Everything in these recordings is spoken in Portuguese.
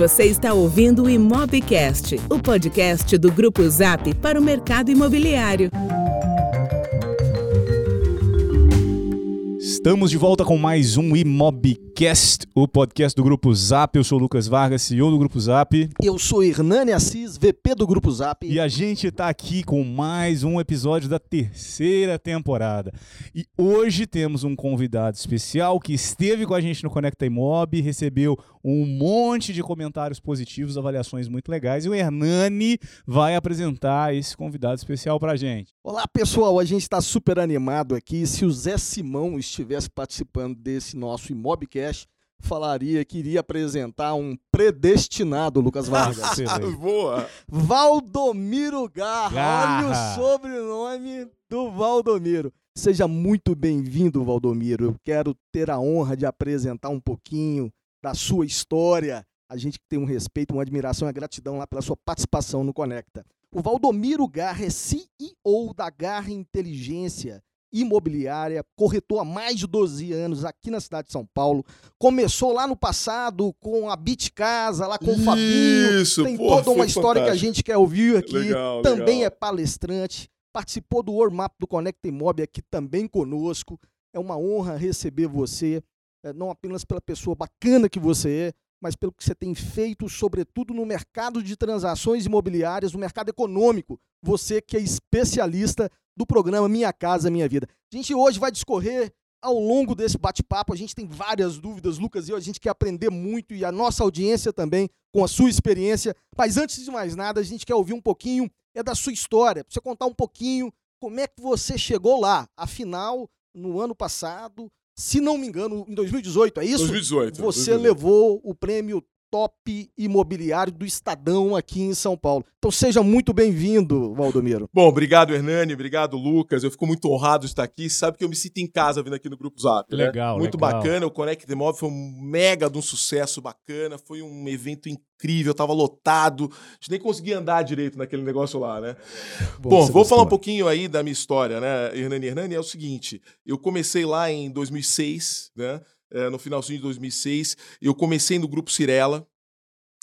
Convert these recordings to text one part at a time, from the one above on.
Você está ouvindo o Imobcast, o podcast do Grupo Zap para o mercado imobiliário. Estamos de volta com mais um Imobcast, o podcast do Grupo Zap. Eu sou o Lucas Vargas, CEO do Grupo Zap. Eu sou Hernani Assis, VP do Grupo Zap. E a gente está aqui com mais um episódio da terceira temporada. E hoje temos um convidado especial que esteve com a gente no Conecta Imob, recebeu um monte de comentários positivos, avaliações muito legais. E o Hernani vai apresentar esse convidado especial para a gente. Olá, pessoal. A gente está super animado aqui. Se o Zé Simão estivesse participando desse nosso Imobcast, falaria que iria apresentar um predestinado, Lucas Vargas. Boa! Valdomiro Garra. Garra. Olha o sobrenome do Valdomiro. Seja muito bem-vindo, Valdomiro. Eu quero ter a honra de apresentar um pouquinho da sua história. A gente que tem um respeito, uma admiração e uma gratidão lá pela sua participação no Conecta. O Valdomiro Garra é CEO da Garra Inteligência Imobiliária, corretor há mais de 12 anos aqui na cidade de São Paulo. Começou lá no passado com a Bit Casa, lá com o Fabinho. Isso, Tem toda uma história que a fantástico. gente quer ouvir aqui. Legal, também legal. é palestrante. Participou do World Map do Conecta Imob aqui também conosco. É uma honra receber você, eh, não apenas pela pessoa bacana que você é, mas pelo que você tem feito, sobretudo no mercado de transações imobiliárias, no mercado econômico. Você que é especialista do programa Minha Casa Minha Vida. A gente hoje vai discorrer ao longo desse bate-papo. A gente tem várias dúvidas, Lucas e eu. A gente quer aprender muito e a nossa audiência também com a sua experiência. Mas antes de mais nada, a gente quer ouvir um pouquinho é da sua história, para você contar um pouquinho como é que você chegou lá. Afinal, no ano passado, se não me engano, em 2018, é isso? 2018. Você 2018. levou o prêmio Top Imobiliário do Estadão aqui em São Paulo. Então seja muito bem-vindo, Valdomiro. Bom, obrigado, Hernani. Obrigado, Lucas. Eu fico muito honrado de estar aqui. Sabe que eu me sinto em casa vindo aqui no Grupo Zap. né? Legal, Muito legal. bacana. O Connect the Mob foi um mega de um sucesso bacana. Foi um evento incrível. Tava lotado. A gente nem conseguia andar direito naquele negócio lá, né? Bom, você vou falar um gostou. pouquinho aí da minha história, né, Hernani? Hernani é o seguinte: eu comecei lá em 2006, né? É, no finalzinho de 2006. Eu comecei no Grupo Cirela,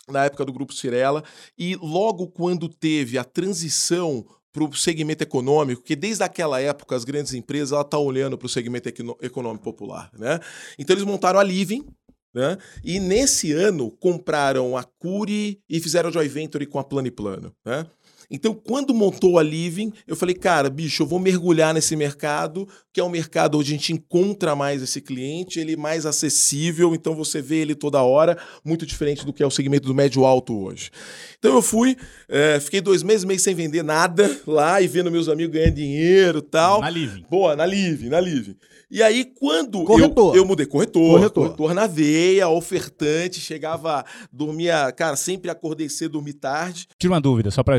na época do Grupo Cirela, e logo quando teve a transição para o segmento econômico, que desde aquela época as grandes empresas ela tá olhando para o segmento econômico popular, né? Então eles montaram a Living, né? E nesse ano compraram a Curi e fizeram a Joy Venture com a Plano e Plano, né? Então, quando montou a Living, eu falei, cara, bicho, eu vou mergulhar nesse mercado, que é um mercado onde a gente encontra mais esse cliente, ele é mais acessível, então você vê ele toda hora, muito diferente do que é o segmento do médio alto hoje. Então eu fui, eh, fiquei dois meses, meio sem vender nada lá e vendo meus amigos ganhando dinheiro e tal. Na Living. Boa, na Living, na Living. E aí, quando Corretor. Eu, eu mudei, corretor, Corretor. corretor. na veia, ofertante, chegava, dormia, cara, sempre acordei cedo, dormi tarde. Tira uma dúvida, só para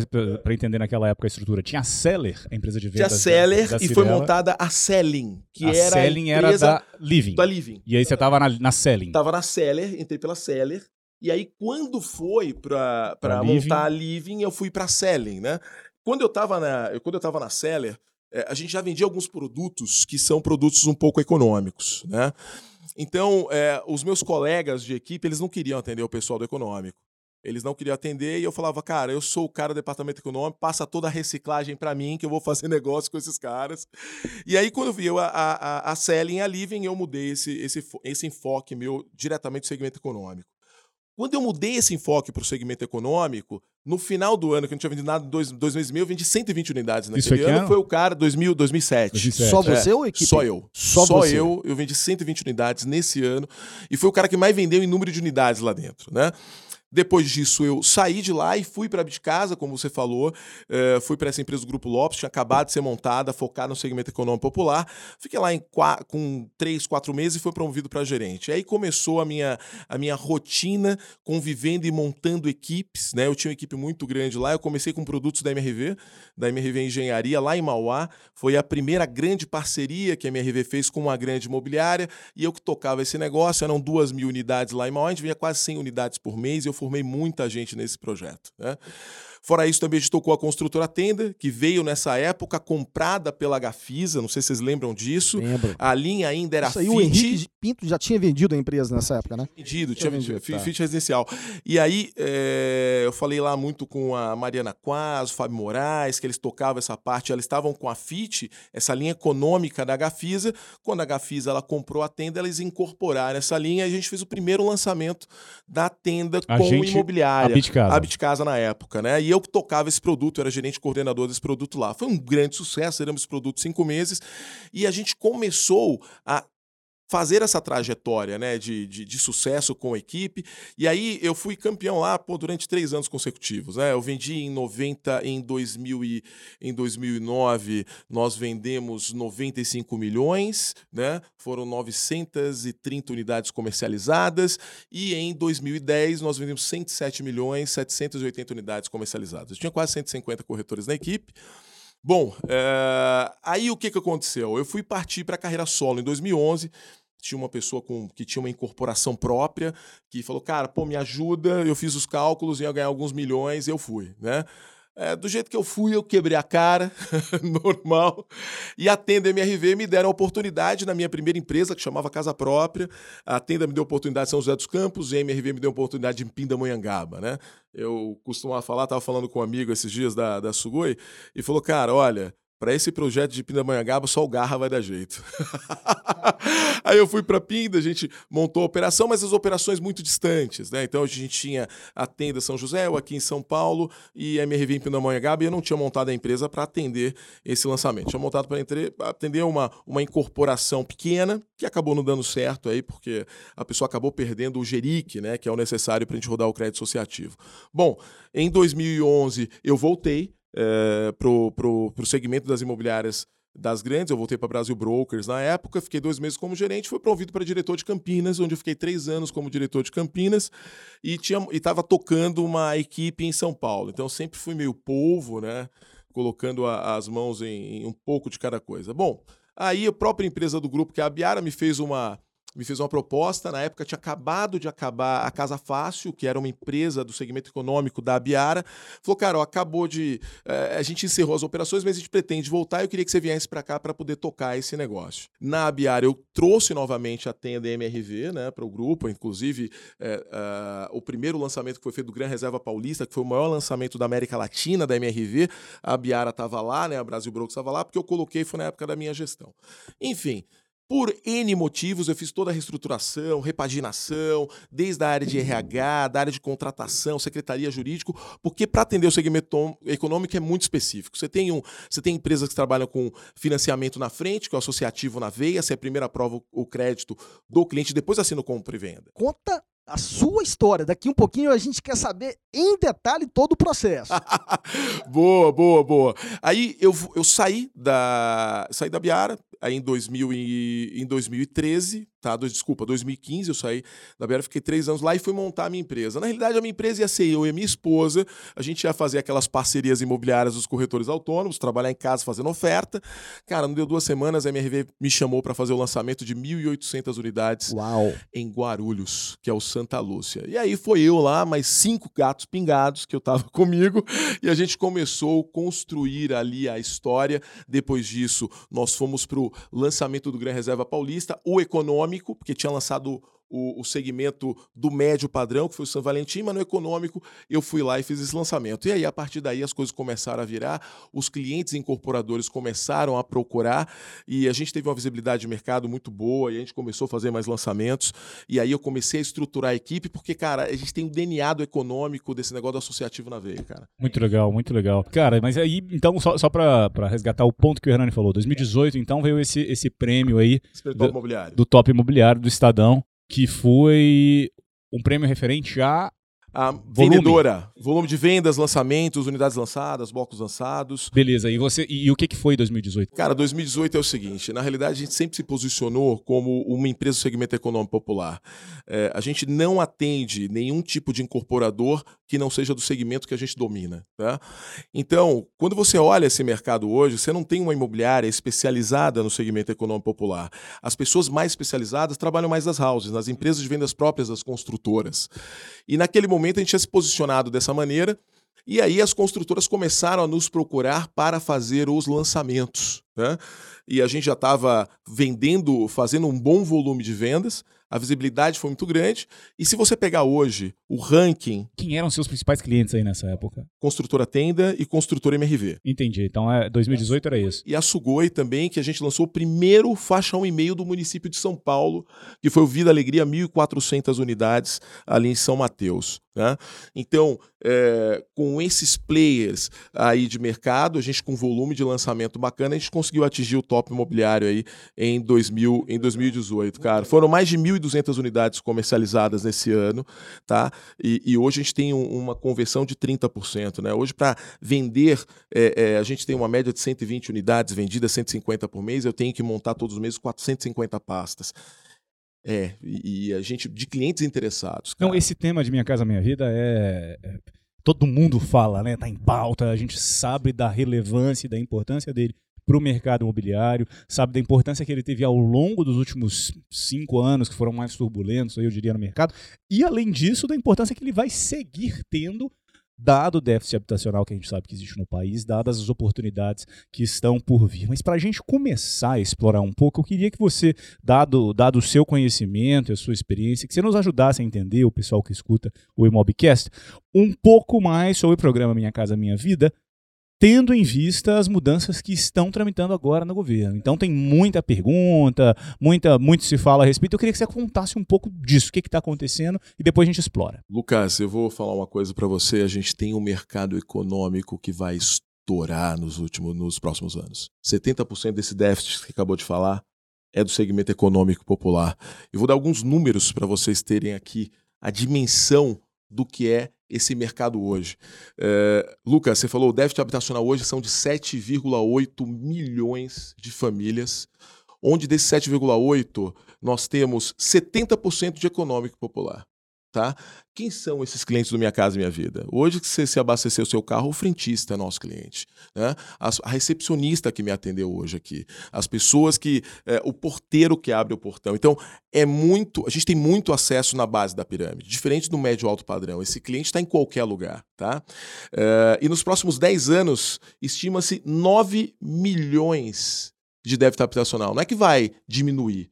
entender naquela época a estrutura. Tinha a Seller, a empresa de Tinha vendas. Seller da, da e foi montada a Selling, que a era Selling a era empresa da Living. da Living. E aí você tava na, na Selling. Tava na Seller, entrei pela Seller. E aí, quando foi Pra montar a Living, eu fui pra Selling, né? Quando eu tava na, quando eu tava na Seller, eh, a gente já vendia alguns produtos que são produtos um pouco econômicos, né? Então, eh, os meus colegas de equipe, eles não queriam atender o pessoal do econômico. Eles não queriam atender e eu falava, cara, eu sou o cara do departamento econômico, passa toda a reciclagem pra mim, que eu vou fazer negócio com esses caras. E aí, quando eu vi eu, a, a, a- a Selling e a Living, eu mudei esse, esse, esse enfoque meu diretamente do segmento econômico. Quando eu mudei esse enfoque para o segmento econômico, no final do ano, que eu não tinha vendido nada, dois, dois meses e meio, eu vendi 120 unidades naquele Isso que ano. ano? Foi o cara, 2000, 2007. 2007. Só É, você ou a equipe? Só eu. Só você. eu. Eu vendi 120 unidades nesse ano. E foi o cara que mais vendeu em número de unidades lá dentro, né? Depois disso, eu saí de lá e fui para de casa, como você falou. eh, fui para essa empresa do Grupo Lopes, tinha acabado de ser montada, focada no segmento econômico popular. Fiquei lá em com três, quatro meses e fui promovido para gerente. Aí começou a minha, a minha rotina convivendo e montando equipes. Né? Eu tinha uma equipe muito grande lá. Eu comecei com produtos da MRV, da MRV Engenharia, lá em Mauá. Foi a primeira grande parceria que a MRV fez com uma grande imobiliária e eu que tocava esse negócio. Eram duas mil unidades lá em Mauá, a gente vinha quase 100 unidades por mês eu formei muita gente nesse projeto. Né? Fora isso, também a gente tocou a construtora Tenda, que veio nessa época comprada pela Gafisa, não sei se vocês lembram disso. Lembro. A linha ainda era Isso aí, Fit. o Henrique Pinto já tinha vendido a empresa nessa época, né? vendido, Tinha tinha vendido, vendido, tá. Fit residencial. E aí, é, eu falei lá muito com a Mariana Quaz, o Fábio Moraes, que eles tocavam essa parte, eles estavam com a Fit, essa linha econômica da Gafisa. Quando a Gafisa ela comprou a tenda, eles incorporaram essa linha e a gente fez o primeiro lançamento da tenda A com gente- imobiliária. a Bitcasa. A Bitcasa na época, né? E eu que tocava esse produto, eu era gerente coordenador desse produto lá. Foi um grande sucesso, éramos esse produto cinco meses. E a gente começou a fazer essa trajetória né, de, de, de sucesso com a equipe. E aí eu fui campeão lá pô, durante três anos consecutivos. Né? Eu vendi em 90, em, 2000 e, em 2009 nós vendemos 95 milhões, né? foram 930 unidades comercializadas. E em 2010 nós vendemos 107 milhões, 780 unidades comercializadas. Eu tinha quase 150 corretores na equipe. Bom, é, aí o que, que aconteceu? Eu fui partir para a carreira solo em 2011. Tinha uma pessoa com, que tinha uma incorporação própria que falou: Cara, pô, me ajuda. Eu fiz os cálculos, ia ganhar alguns milhões. Eu fui, né? É, do jeito que eu fui, eu quebrei a cara, normal. E a Tenda MRV me deram a oportunidade na minha primeira empresa, que chamava Casa Própria. A Tenda me deu oportunidade em São José dos Campos, e a MRV me deu oportunidade em Pindamonhangaba, né? Eu costumava falar, estava falando com um amigo esses dias da, da Sugoi, e falou, cara, olha, para esse projeto de Pindamonhangaba, só o Garra vai dar jeito. Aí eu fui para Pinda, a gente montou a operação, mas as operações muito distantes, né? Então a gente tinha a tenda São José, eu aqui em São Paulo e a MRV em Pindamonhangaba, e eu não tinha montado a empresa para atender esse lançamento. Tinha montado para atender uma, uma incorporação pequena, que acabou não dando certo aí, porque a pessoa acabou perdendo o GERIC, né? Que é o necessário para a gente rodar o crédito associativo. Bom, em 2011 eu voltei é, para o segmento das imobiliárias das grandes. Eu voltei para Brasil Brokers na época, fiquei dois meses como gerente, fui promovido para diretor de Campinas, onde eu fiquei três anos como diretor de Campinas e estava tocando uma equipe em São Paulo. Então sempre fui meio polvo, né? Colocando a, as mãos em, em um pouco de cada coisa. Bom, aí a própria empresa do grupo, que é a Biara, me fez uma me fez uma proposta. Na época tinha acabado de acabar a Casa Fácil, que era uma empresa do segmento econômico da Biara. Falou, cara, ó, acabou de. eh, a gente encerrou as operações, mas a gente pretende voltar. Eu queria que você viesse para cá para poder tocar esse negócio. Na Biara, eu trouxe novamente a tenda MRV né, para o grupo, inclusive ah, o primeiro lançamento que foi feito do Gran Reserva Paulista, que foi o maior lançamento da América Latina da MRV. A Biara estava lá, né, a Brasil Brokers estava lá, porque eu coloquei, foi na época da minha gestão. Enfim. Por N motivos, eu fiz toda a reestruturação, repaginação, desde a área de RH, da área de contratação, secretaria jurídico, porque para atender o segmento econômico é muito específico. Você tem, um, você tem empresas que trabalham com financiamento na frente, que é o associativo na veia, você primeiro aprova o crédito do cliente, depois assina o compra e venda. Conta a sua história. Daqui um pouquinho a gente quer saber em detalhe todo o processo. boa, boa, boa. Aí eu, eu saí da saí da Biara aí em, 2000 e, em 2013, tá? Dois- Desculpa, 2015 eu saí da Biara, fiquei três anos lá e fui montar a minha empresa. Na realidade, a minha empresa ia ser eu e a minha esposa, a gente ia fazer aquelas parcerias imobiliárias dos corretores autônomos, trabalhar em casa fazendo oferta. Cara, não deu duas semanas, a MRV me chamou para fazer o lançamento de 1.800 unidades Uau. em Guarulhos, que é o Santa Lúcia. E aí foi eu lá, mais cinco gatos pingados que eu tava comigo, e a gente começou a construir ali a história. Depois disso, nós fomos pro lançamento do Gran Reserva Paulista, o econômico, porque tinha lançado o, o segmento do médio padrão, que foi o São Valentim, mas no econômico eu fui lá e fiz esse lançamento. E aí, a partir daí, as coisas começaram a virar, os clientes incorporadores começaram a procurar, e a gente teve uma visibilidade de mercado muito boa, e a gente começou a fazer mais lançamentos, e aí eu comecei a estruturar a equipe, porque, cara, a gente tem o DNA do econômico desse negócio do associativo na veia, cara. Muito legal, muito legal. Cara, mas aí, então, só, só pra resgatar o ponto que o Hernani falou, 2018, então, veio esse, esse prêmio aí Espiritual Do- imobiliário. do Top Imobiliário do Estadão, que foi um prêmio referente a. A Volume. vendedora, volume de vendas, lançamentos, unidades lançadas, blocos lançados. Beleza, e você. E, e o que, que foi 2018? Cara, 2018 é o seguinte: na realidade, a gente sempre se posicionou como uma empresa do segmento econômico popular. É, a gente não atende nenhum tipo de incorporador que não seja do segmento que a gente domina. Tá? Então, quando você olha esse mercado hoje, você não tem uma imobiliária especializada no segmento econômico popular. As pessoas mais especializadas trabalham mais nas houses, nas empresas de vendas próprias das construtoras. E naquele momento a gente tinha se posicionado dessa maneira. E aí as construtoras começaram a nos procurar para fazer os lançamentos. Né? E a gente já estava vendendo, fazendo um bom volume de vendas a visibilidade foi muito grande. E se você pegar hoje o ranking. Quem eram seus principais clientes aí nessa época? Construtora Tenda e Construtora MRV. Entendi. Então é 2018 era isso. E a Sugoi também, que a gente lançou o primeiro faixa 1,5 do município de São Paulo, que foi o Vida Alegria, 1.400 unidades ali em São Mateus. Né? Então, é, com esses players aí de mercado, a gente com volume de lançamento bacana, a gente conseguiu atingir o top imobiliário aí em, 2000, em 2018, cara. Foram mais de 1.200 unidades comercializadas nesse ano, tá? E, e hoje a gente tem um, uma conversão de 30%, né? Hoje, para vender, é, é, a gente tem uma média de 120 unidades vendidas, 150 por mês, eu tenho que montar todos os meses 450 pastas. É, e, a gente, de clientes interessados. Cara. Não, esse tema de Minha Casa Minha Vida é, é. Todo mundo fala, né? Tá em pauta, a gente sabe da relevância e da importância dele para o mercado imobiliário, sabe da importância que ele teve ao longo dos últimos cinco anos, que foram mais turbulentos, eu diria, no mercado, e além disso, da importância que ele vai seguir tendo dado o déficit habitacional que a gente sabe que existe no país, dadas as oportunidades que estão por vir. Mas para a gente começar a explorar um pouco, eu queria que você, dado, dado o seu conhecimento e a sua experiência, que você nos ajudasse a entender, o pessoal que escuta o Imobcast, um pouco mais sobre o programa Minha Casa Minha Vida, tendo em vista as mudanças que estão tramitando agora no governo. Então tem muita pergunta, muita, muito se fala a respeito. Eu queria que você contasse um pouco disso, o que está acontecendo, e depois a gente explora. Lucas, eu vou falar uma coisa para você. A gente tem um mercado econômico que vai estourar nos últimos, nos próximos anos. 70% desse déficit que acabou de falar é do segmento econômico popular. Eu vou dar alguns números para vocês terem aqui a dimensão do que é esse mercado hoje. É, Lucas, você falou o déficit habitacional hoje são de 7,8 milhões de famílias, onde desses 7,8 nós temos 70% de econômico popular. Tá? Quem são esses clientes do Minha Casa Minha Vida? Hoje que você se abastecer o seu carro, o frentista é nosso cliente. Né? A, recepcionista que me atendeu hoje aqui. As pessoas que. É, o porteiro que abre o portão. Então, é muito. A gente tem muito acesso na base da pirâmide. Diferente do médio alto padrão. Esse cliente está em qualquer lugar. Tá? É, e nos próximos 10 anos, estima-se 9 milhões de débito habitacional. Não é que vai diminuir,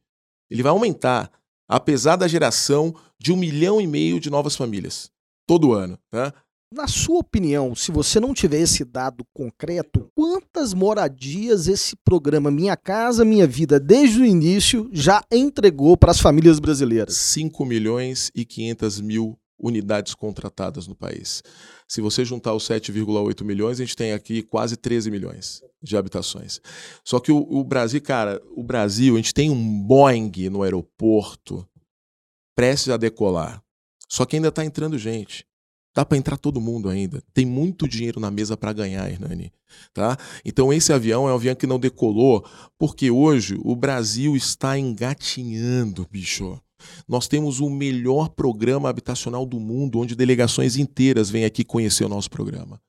ele vai aumentar apesar da geração de um milhão e meio de novas famílias todo ano. Né? Na sua opinião, se você não tiver esse dado concreto, quantas moradias esse programa Minha Casa Minha Vida, desde o início, já entregou para as famílias brasileiras? 5 milhões e 500 mil unidades contratadas no país. Se você juntar os 7,8 milhões, a gente tem aqui quase 13 milhões de habitações. Só que o, o, Brasil, cara, o Brasil, a gente tem um Boeing no aeroporto prestes a decolar. Só que ainda está entrando gente. Dá para entrar todo mundo ainda. Tem muito dinheiro na mesa para ganhar, Hernani. Tá? Então esse avião é um avião que não decolou porque hoje o Brasil está engatinhando, bicho. Nós temos o melhor programa habitacional do mundo, onde delegações inteiras vêm aqui conhecer o nosso programa.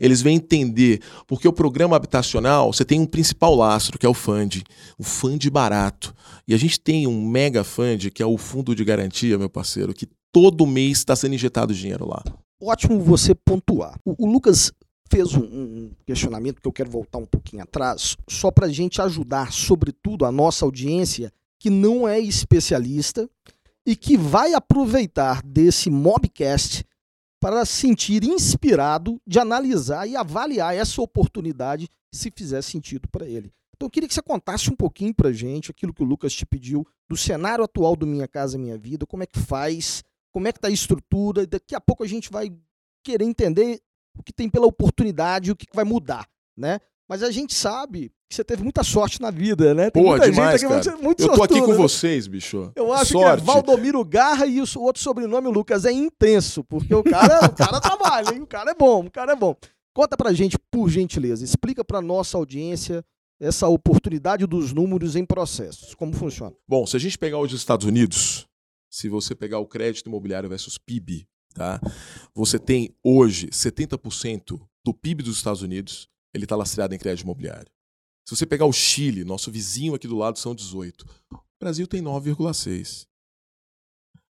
Eles vêm entender, porque o programa habitacional, você tem um principal lastro, que é o FUND, o FUND barato. E a gente tem um mega FUND, que é o Fundo de Garantia, meu parceiro, que todo mês está sendo injetado dinheiro lá. Ótimo você pontuar. O, o Lucas fez um, um, questionamento que eu quero voltar um pouquinho atrás, só para a gente ajudar, sobretudo, a nossa audiência que não é especialista e que vai aproveitar desse mobcast para sentir inspirado de analisar e avaliar essa oportunidade se fizer sentido para ele. Então eu queria que você contasse um pouquinho para gente aquilo que o Lucas te pediu do cenário atual do Minha Casa Minha Vida, como é que faz, como é que está a estrutura, daqui a pouco a gente vai querer entender o que tem pela oportunidade o que vai mudar, né? Mas a gente sabe que você teve muita sorte na vida, né? Tem Pô, muita demais, gente aqui, cara. Muito eu tô aqui com né? vocês, bicho. Eu acho sorte. que é Valdomiro Garra e o outro sobrenome, Lucas, é intenso, porque o cara, o cara trabalha, hein? O cara é bom, o cara é bom. Conta pra gente, por gentileza, explica pra nossa audiência essa oportunidade dos números em processos, como funciona. Bom, se a gente pegar hoje os Estados Unidos, se você pegar o crédito imobiliário versus PIB, tá? Você tem hoje 70% do PIB dos Estados Unidos ele está lastreado em crédito imobiliário. Se você pegar o Chile, nosso vizinho aqui do lado são 18. O Brasil tem 9,6.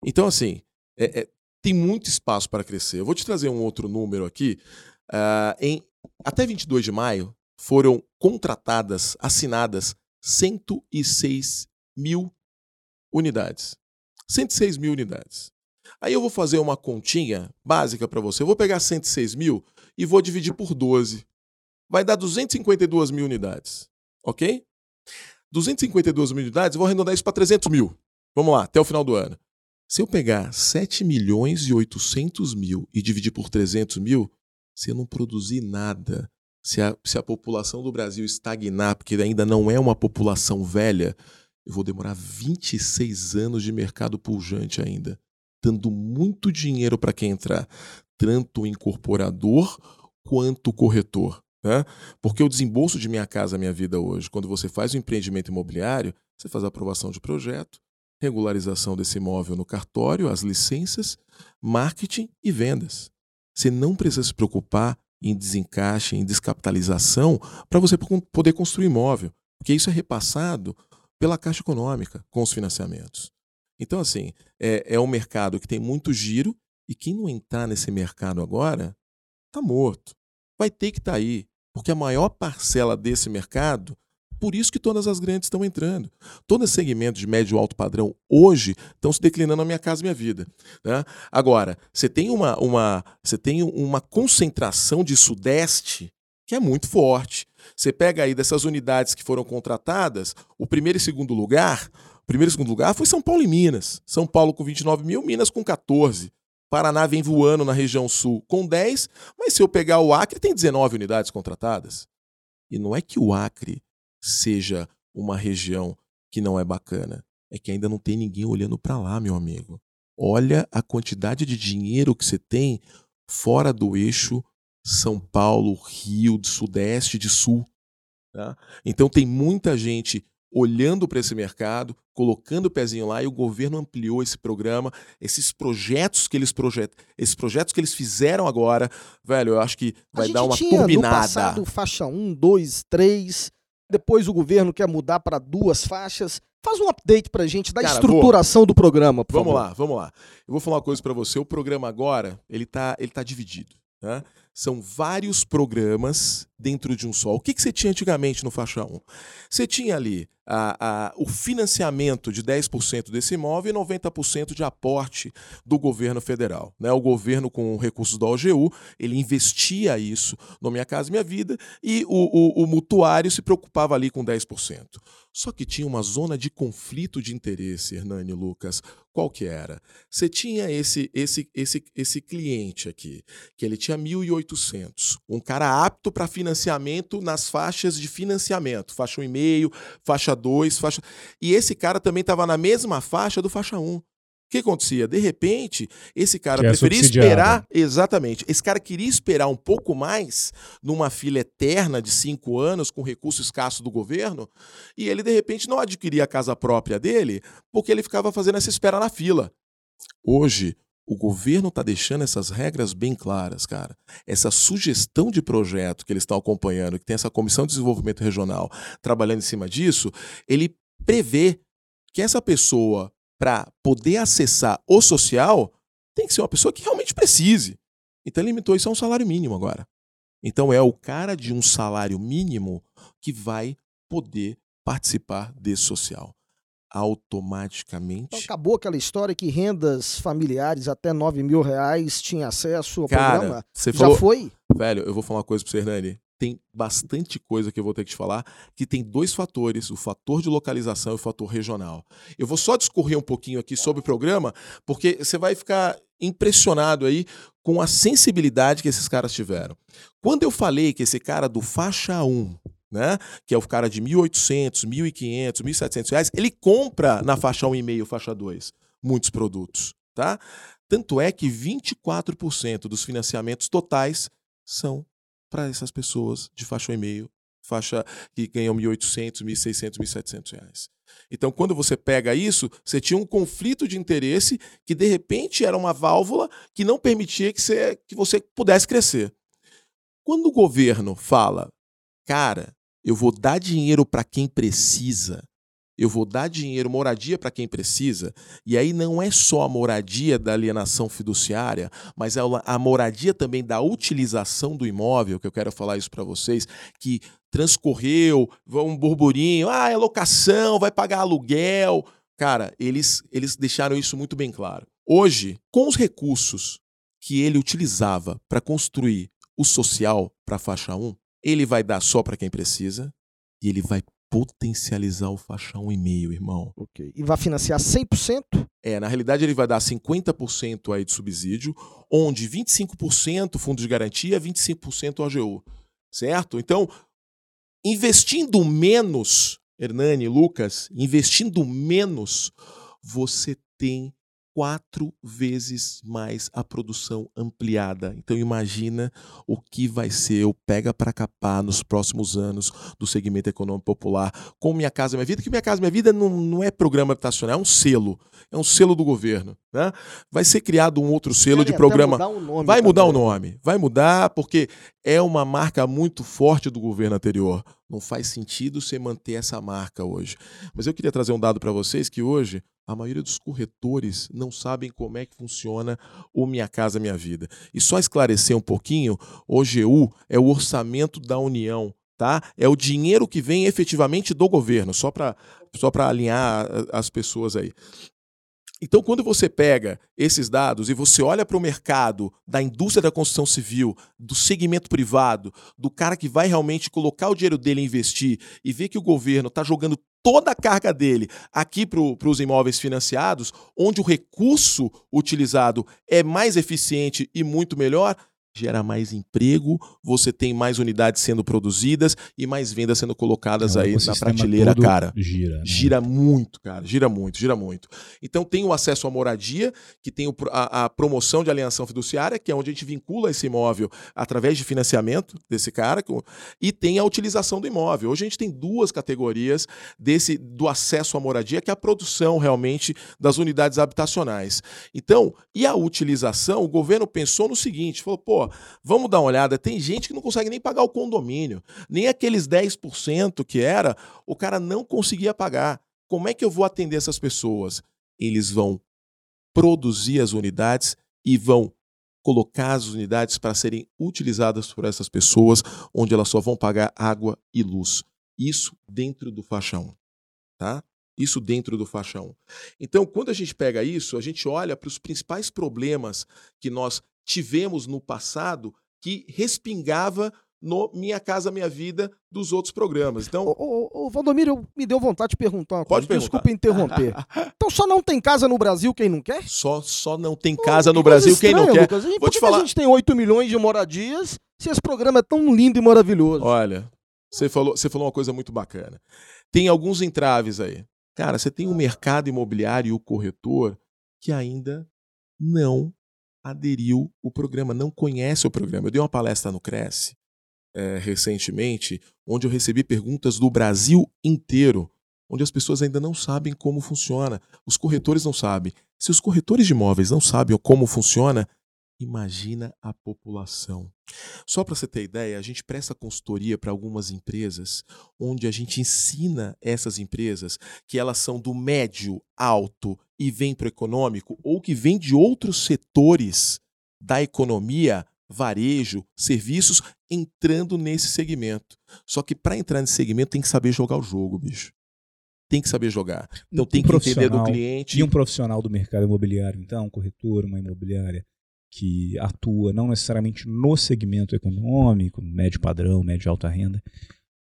Então, assim, é, é, tem muito espaço para crescer. Eu vou te trazer um outro número aqui. Uh, em, até 22 de maio, foram contratadas, assinadas 106 mil unidades. 106 mil unidades. Aí eu vou fazer uma continha básica para você. Eu vou pegar 106 mil e vou dividir por 12. Vai dar 252 mil unidades. Ok? 252 mil unidades, vou arredondar isso para 300 mil. Vamos lá, até o final do ano. Se eu pegar 7 milhões e 800 mil e dividir por 300 mil, se eu não produzir nada, se a, se a população do Brasil estagnar, porque ainda não é uma população velha, eu vou demorar 26 anos de mercado pujante ainda, dando muito dinheiro para quem entrar, tanto o incorporador quanto o corretor. Né? Porque o desembolso de Minha Casa Minha Vida hoje, quando você faz um empreendimento imobiliário, você faz a aprovação de projeto, regularização desse imóvel no cartório, as licenças, marketing e vendas. Você não precisa se preocupar em desencaixe, em descapitalização, para você poder construir imóvel, porque isso é repassado pela Caixa Econômica com os financiamentos. Então, assim, é, é um mercado que tem muito giro e quem não entrar nesse mercado agora está morto. Vai ter que estar tá aí, porque a maior parcela desse mercado por isso que todas as grandes estão entrando. Todo segmento de médio alto padrão hoje estão se declinando na minha casa minha vida. Né? Agora, você tem uma, uma, você tem uma concentração de sudeste que é muito forte. Você pega aí dessas unidades que foram contratadas, o primeiro e segundo lugar, primeiro e segundo lugar foi São Paulo e Minas. São Paulo com 29 mil, Minas com 14. Paraná vem voando na região sul com 10, mas se eu pegar o Acre, tem 19 unidades contratadas. E não é que o Acre seja uma região que não é bacana. É que ainda não tem ninguém olhando para lá, meu amigo. Olha a quantidade de dinheiro que você tem fora do eixo São Paulo, Rio, de Sudeste, de Sul. Tá? Então tem muita gente olhando para esse mercado, colocando o pezinho lá e o governo ampliou esse programa, esses projetos que eles projetam, esses projetos que eles fizeram agora, velho, eu acho que vai dar uma tinha, turbinada. No passado, faixa 1, 2, 3, depois o governo quer mudar para duas faixas. Faz um update para a gente da Cara, estruturação vou. do programa, por vamos favor. lá, vamos lá. Eu vou falar uma coisa para você. O programa agora, ele tá, ele tá dividido. Né? São vários programas dentro de um só. O que, que você tinha antigamente no Faixa 1? Você tinha ali a, a, o financiamento de 10% desse imóvel e 90% de aporte do governo federal. Né? O governo, com recursos da OGU, ele investia isso no Minha Casa Minha Vida e o, o, o mutuário se preocupava ali com 10%. Só que tinha uma zona de conflito de interesse, Hernani Lucas. Qual que era? Você tinha esse esse esse esse cliente aqui, que ele tinha 1.800, um cara apto para financiamento nas faixas de financiamento, faixa 1,5, faixa 2, faixa E esse cara também estava na mesma faixa do faixa 1 que acontecia? De repente, esse cara que é preferia é esperar. Exatamente. Esse cara queria esperar um pouco mais numa fila eterna de cinco anos, com recurso escasso do governo, e ele, de repente, não adquiria a casa própria dele, porque ele ficava fazendo essa espera na fila. Hoje, o governo está deixando essas regras bem claras, cara. Essa sugestão de projeto que eles estão acompanhando, que tem essa comissão de desenvolvimento regional trabalhando em cima disso, ele prevê que essa pessoa para poder acessar o social, tem que ser uma pessoa que realmente precise. Então ele limitou isso a um salário mínimo agora. Então é o cara de um salário mínimo que vai poder participar desse social. Automaticamente. Então, acabou aquela história que rendas familiares até 9 mil reais tinha acesso ao cara, programa? Você Já falou... foi? Velho, eu vou falar uma coisa pra você, Hernani tem bastante coisa que eu vou ter que te falar, que tem dois fatores, o fator de localização e o fator regional. Eu vou só discorrer um pouquinho aqui sobre o programa, porque você vai ficar impressionado aí com a sensibilidade que esses caras tiveram. Quando eu falei que esse cara do faixa 1, né, que é o cara de 1.800, 1.500, 1.700 reais, ele compra na faixa 1,5, faixa 2, muitos produtos, tá? Tanto é que 24% dos financiamentos totais são para essas pessoas de faixa e meio, faixa que ganham 1.800, 1.600, 1.700 reais. Então, quando você pega isso, você tinha um conflito de interesse que, de repente, era uma válvula que não permitia que você, que você pudesse crescer. Quando o governo fala, cara, eu vou dar dinheiro para quem precisa, eu vou dar dinheiro, moradia para quem precisa, e aí não é só a moradia da alienação fiduciária, mas é a moradia também da utilização do imóvel, que eu quero falar isso para vocês, que transcorreu, um burburinho, ah, é locação, vai pagar aluguel. Cara, eles, eles deixaram isso muito bem claro. Hoje, com os recursos que ele utilizava para construir o social para a faixa 1, ele vai dar só para quem precisa e ele vai potencializar o faixa 1,5, irmão. Ok. E vai financiar 100%? É, na realidade ele vai dar 50% aí de subsídio, onde 25% fundo de garantia, 25% OGU. Certo? Então, investindo menos, Hernani, Lucas, investindo menos, você tem quatro vezes mais a produção ampliada. Então imagina o que vai ser o pega para capar nos próximos anos do segmento econômico popular com Minha Casa Minha Vida, que Minha Casa Minha Vida não, não é programa habitacional, é um selo, é um selo do governo. Né? Vai ser criado um outro selo de programa. Mudar nome, vai mudar o nome, vai mudar porque é uma marca muito forte do governo anterior. Não faz sentido você manter essa marca hoje. Mas eu queria trazer um dado para vocês que hoje a maioria dos corretores não sabem como é que funciona o Minha Casa Minha Vida. E só esclarecer um pouquinho, o OGU é o orçamento da União, tá? É o dinheiro que vem efetivamente do governo, só para só alinhar as pessoas aí. Então, quando você pega esses dados e você olha para o mercado da indústria da construção civil, do segmento privado, do cara que vai realmente colocar o dinheiro dele e investir e vê que o governo está jogando toda a carga dele aqui para os imóveis financiados, onde o recurso utilizado é mais eficiente e muito melhor, gera mais emprego, você tem mais unidades sendo produzidas e mais vendas sendo colocadas é, aí na prateleira, cara. Gira. Né? Gira muito, cara. Gira muito, gira muito. Então tem o acesso à moradia, que tem a, a, promoção de alienação fiduciária, que é onde a gente vincula esse imóvel através de financiamento desse cara, e tem a utilização do imóvel. Hoje a gente tem duas categorias desse do acesso à moradia, que é a produção realmente das unidades habitacionais. Então, e a utilização, o governo pensou no seguinte, falou, pô, vamos dar uma olhada, tem gente que não consegue nem pagar o condomínio, nem aqueles 10% que era, o cara não conseguia pagar. Como é que eu vou atender essas pessoas? Eles vão produzir as unidades e vão colocar as unidades para serem utilizadas por essas pessoas, onde elas só vão pagar água e luz. Isso dentro do faixa 1, tá? Isso dentro do faixa 1. Então, quando a gente pega isso, a gente olha para os principais problemas que nós tivemos no passado que respingava no Minha Casa Minha Vida dos outros programas. Então, o, Valdomiro, me deu vontade de perguntar uma coisa. Pode Desculpa interromper. então só não tem casa no Brasil quem não quer? Só, só não tem casa no Brasil quem não quer. Lucas. Vou te falar. a gente tem 8 milhões de moradias se esse programa é tão lindo e maravilhoso? Olha, você falou, você falou uma coisa muito bacana. Tem alguns entraves aí. Cara, você tem o mercado imobiliário e o corretor que ainda não aderiu o programa, não conhece o programa. Eu dei uma palestra no Cresce é, recentemente, onde eu recebi perguntas do Brasil inteiro, onde as pessoas ainda não sabem como funciona. Os corretores não sabem. Se os corretores de imóveis não sabem como funciona, imagina a população. Só para você ter ideia, a gente presta consultoria para algumas empresas, onde a gente ensina essas empresas que elas são do médio, alto e vêm para o econômico, ou que vêm de outros setores da economia, varejo, serviços, entrando nesse segmento. Só que para entrar nesse segmento tem que saber jogar o jogo, bicho. Tem que saber jogar. Então um tem que entender do cliente. E um profissional do mercado imobiliário, então, um corretor, uma imobiliária, que atua não necessariamente no segmento econômico, médio padrão, médio alta renda,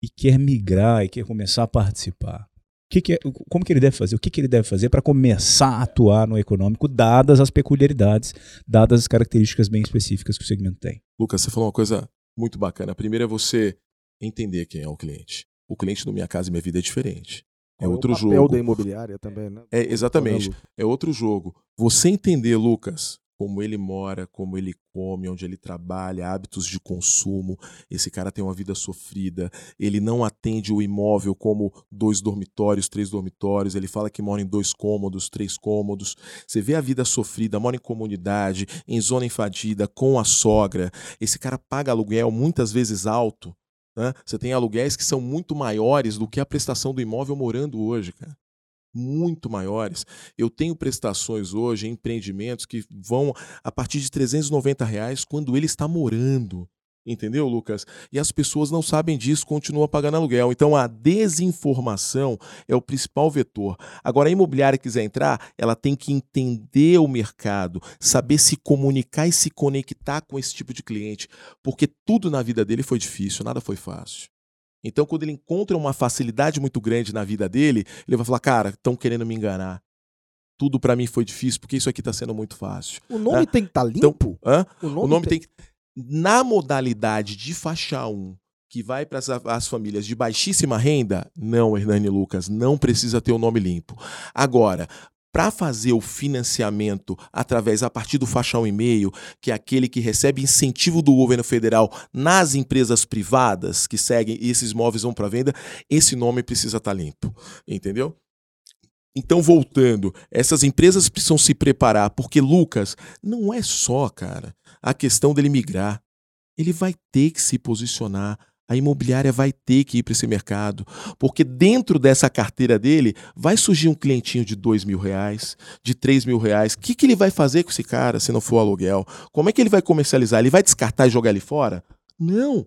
e quer migrar e quer começar a participar. Que que é, como que ele deve fazer? O que, que ele deve fazer para começar a atuar no econômico, dadas as peculiaridades, dadas as características bem específicas que o segmento tem? Lucas, você falou uma coisa muito bacana. A primeira é você entender quem é o cliente. O cliente do Minha Casa e Minha Vida é diferente. É, é outro o papel jogo. da imobiliária também, né? É, exatamente. É outro jogo. Você entender, Lucas, como ele mora, como ele come, onde ele trabalha, hábitos de consumo. Esse cara tem uma vida sofrida. Ele não atende o imóvel como dois dormitórios, três dormitórios. Ele fala que mora em dois cômodos, três cômodos. Você vê a vida sofrida, mora em comunidade, em zona invadida, com a sogra. Esse cara paga aluguel muitas vezes alto Né? Você tem aluguéis que são muito maiores do que a prestação do imóvel morando hoje, cara. Muito maiores. Eu tenho prestações hoje em empreendimentos que vão a partir de 390 reais quando ele está morando. Entendeu, Lucas? E as pessoas não sabem disso, continuam pagando aluguel. Então a desinformação é o principal vetor. Agora, a imobiliária quiser entrar, ela tem que entender o mercado, saber se comunicar e se conectar com esse tipo de cliente, porque tudo na vida dele foi difícil, nada foi fácil. Então, quando ele encontra uma facilidade muito grande na vida dele, ele vai falar: Cara, estão querendo me enganar tudo para mim foi difícil, porque isso aqui está sendo muito fácil. O nome é. tem que estar tá limpo? Então, o nome, o nome tem... tem que na modalidade de faixa 1, que vai para as famílias de baixíssima renda, não, Hernani Lucas, não precisa ter o nome limpo. Agora, para fazer o financiamento através a partir do faixa 1,5, que é aquele que recebe incentivo do governo federal nas empresas privadas que seguem e esses imóveis vão para venda, esse nome precisa estar tá limpo, entendeu? Então, voltando, essas empresas precisam se preparar, porque Lucas não é só, cara, a questão dele migrar. Ele vai ter que se posicionar. A imobiliária vai ter que ir para esse mercado, porque dentro dessa carteira dele vai surgir um clientinho de dois mil reais, de três mil reais. O que, que ele vai fazer com esse cara se não for aluguel? Como é que ele vai comercializar? Ele vai descartar e jogar ele fora? Não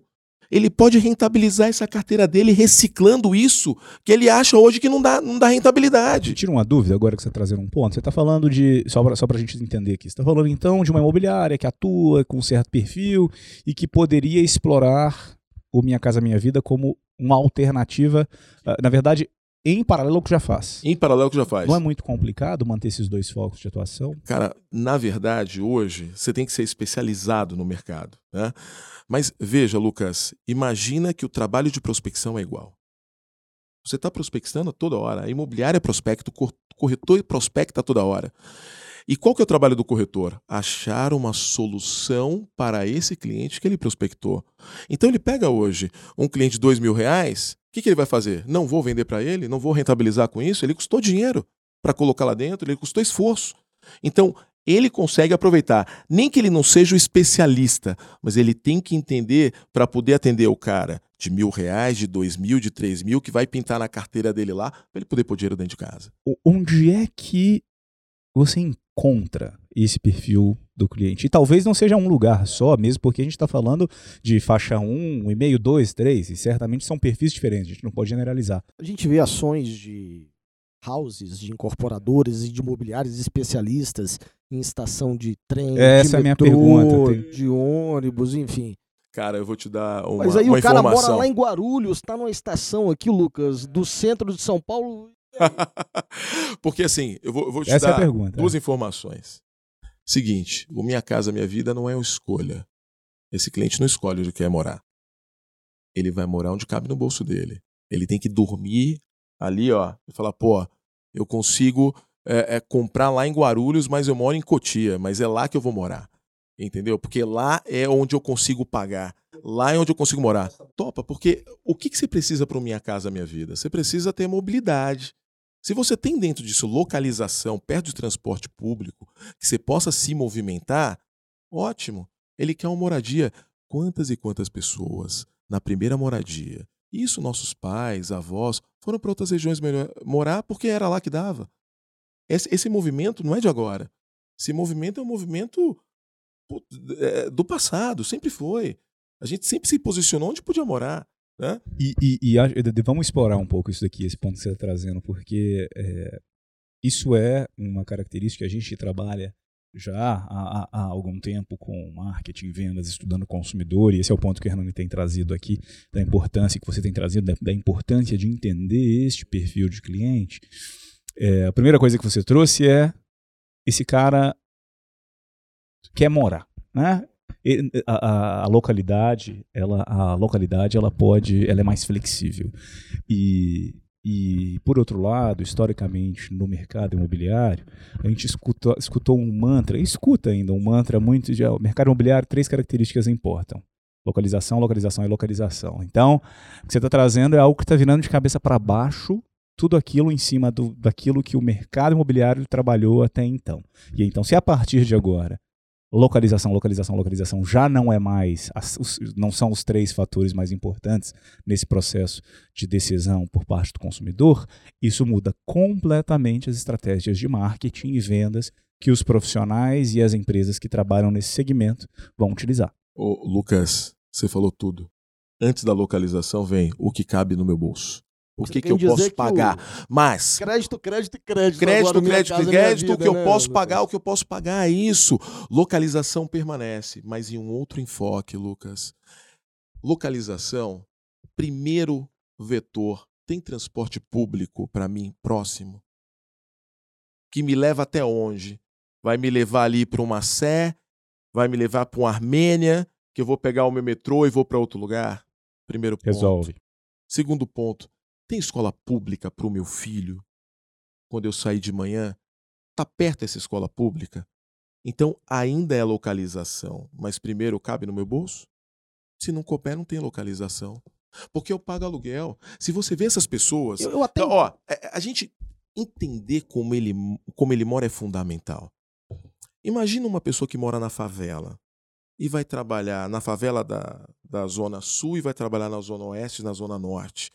ele pode rentabilizar essa carteira dele reciclando isso que ele acha hoje que não dá, não dá rentabilidade. Tira uma dúvida agora que você está trazendo um ponto. Você está falando de, só para só a gente entender aqui, você está falando então de uma imobiliária que atua com um certo perfil e que poderia explorar o Minha Casa Minha Vida como uma alternativa, ah, na verdade, em paralelo ao que já faz. Em paralelo ao que já faz. Não é muito complicado manter esses dois focos de atuação? Cara, na verdade, hoje, você tem que ser especializado no mercado. Né? Mas veja, Lucas, imagina que o trabalho de prospecção é igual. Você está prospectando toda hora. A imobiliária prospecta, o corretor prospecta toda hora. E qual que é o trabalho do corretor? Achar uma solução para esse cliente que ele prospectou. Então ele pega hoje um cliente de dois mil reais, o que, que ele vai fazer? Não vou vender para ele, não vou rentabilizar com isso. Ele custou dinheiro para colocar lá dentro, ele custou esforço. Então ele consegue aproveitar. Nem que ele não seja o especialista, mas ele tem que entender para poder atender o cara de mil reais, de dois mil, de três mil, que vai pintar na carteira dele lá, para ele poder pôr dinheiro dentro de casa. Onde é que você encontra esse perfil do cliente? E talvez não seja um lugar só, mesmo porque a gente está falando de faixa 1, e-mail 2, 3, e certamente são perfis diferentes, a gente não pode generalizar. A gente vê ações de houses, de incorporadores e de imobiliários especialistas em estação de trem, Essa de é a minha pergunta. Tem... de ônibus, enfim. Cara, eu vou te dar uma Mas aí uma o cara informação. mora lá em Guarulhos, tá numa estação aqui, Lucas, do centro de São Paulo. Porque assim, eu vou, eu vou te Essa dar é pergunta, duas é. informações. Seguinte, o Minha Casa Minha Vida não é uma escolha. Esse cliente não escolhe onde quer morar. Ele vai morar onde cabe no bolso dele. Ele tem que dormir ali, ó, e falar, pô, eu consigo é, é, comprar lá em Guarulhos, mas eu moro em Cotia, mas é lá que eu vou morar. Entendeu? Porque lá é onde eu consigo pagar. Lá é onde eu consigo morar. Topa, porque o que, que você precisa para Minha Casa Minha Vida? Você precisa ter mobilidade. Se você tem dentro disso localização, perto de transporte público, que você possa se movimentar, ótimo. Ele quer uma moradia. Quantas e quantas pessoas na primeira moradia? Isso nossos pais, avós, foram para outras regiões morar porque era lá que dava. Esse, esse movimento não é de agora. Esse movimento é um movimento é, do passado, sempre foi. A gente sempre se posicionou onde podia morar. Né? E, e, e vamos explorar um pouco isso daqui, esse ponto que você está trazendo, porque é, isso é uma característica que a gente trabalha já há, há, algum tempo com marketing, vendas, estudando consumidor, e esse é o ponto que o Hernani tem trazido aqui, da importância que você tem trazido, da, da importância de entender este perfil de cliente. É, a primeira coisa que você trouxe é esse cara quer morar, né? A, a, a, localidade, ela, a localidade, ela pode, ela é mais flexível e e, por outro lado, historicamente, no mercado imobiliário, a gente escutou, escutou um mantra, escuta ainda um mantra muito de. O mercado imobiliário, três características importam: localização, localização e localização. Então, o que você está trazendo é algo que está virando de cabeça para baixo tudo aquilo em cima do, daquilo que o mercado imobiliário trabalhou até então. E então, se a partir de agora localização, localização, localização já não é mais, não são os três fatores mais importantes nesse processo de decisão por parte do consumidor, isso muda completamente as estratégias de marketing e vendas que os profissionais e as empresas que trabalham nesse segmento vão utilizar. Ô, Lucas, você falou tudo. Antes da localização vem o que cabe no meu bolso. O que, que eu posso pagar? Mas. Crédito, crédito e crédito. Crédito, crédito, crédito. Vida, o que né, eu posso pagar, o que eu posso pagar é isso. Localização permanece, mas em um outro enfoque, Lucas. Localização, primeiro vetor. Tem transporte público para mim próximo? Que me leva até onde? Vai me levar ali para uma Sé? Vai me levar para uma Armênia? Que eu vou pegar o meu metrô e vou para outro lugar? Primeiro ponto. Resolve. Segundo ponto tem escola pública para o meu filho? Quando eu sair de manhã, tá perto essa escola pública? Então ainda é localização, mas primeiro cabe no meu bolso? Se não couber, não tem localização. Porque eu pago aluguel. Se você vê essas pessoas. Eu, eu até... Então, ó, é, a gente entender como ele, como ele mora é fundamental. Imagina uma pessoa que mora na favela e vai trabalhar na favela da, da Zona Sul e vai trabalhar na Zona Oeste, na Zona Norte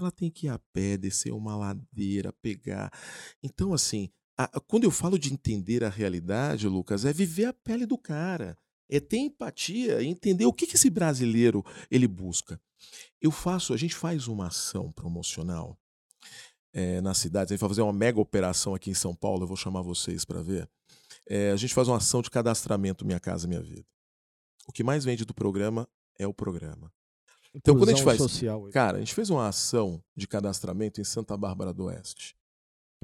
ela tem que ir a pé, descer uma ladeira, pegar. Então, assim, a, quando eu falo de entender a realidade, Lucas, é viver a pele do cara. É ter empatia, entender o que, que esse brasileiro ele busca. Eu faço, a gente faz uma ação promocional é, na cidade. A gente vai fazer uma mega operação aqui em São Paulo. Eu vou chamar vocês para ver. É, a gente faz uma ação de cadastramento Minha Casa Minha Vida. O que mais vende do programa é o programa. Então, quando a gente faz. Social, cara, a gente fez uma ação de cadastramento em Santa Bárbara do Oeste.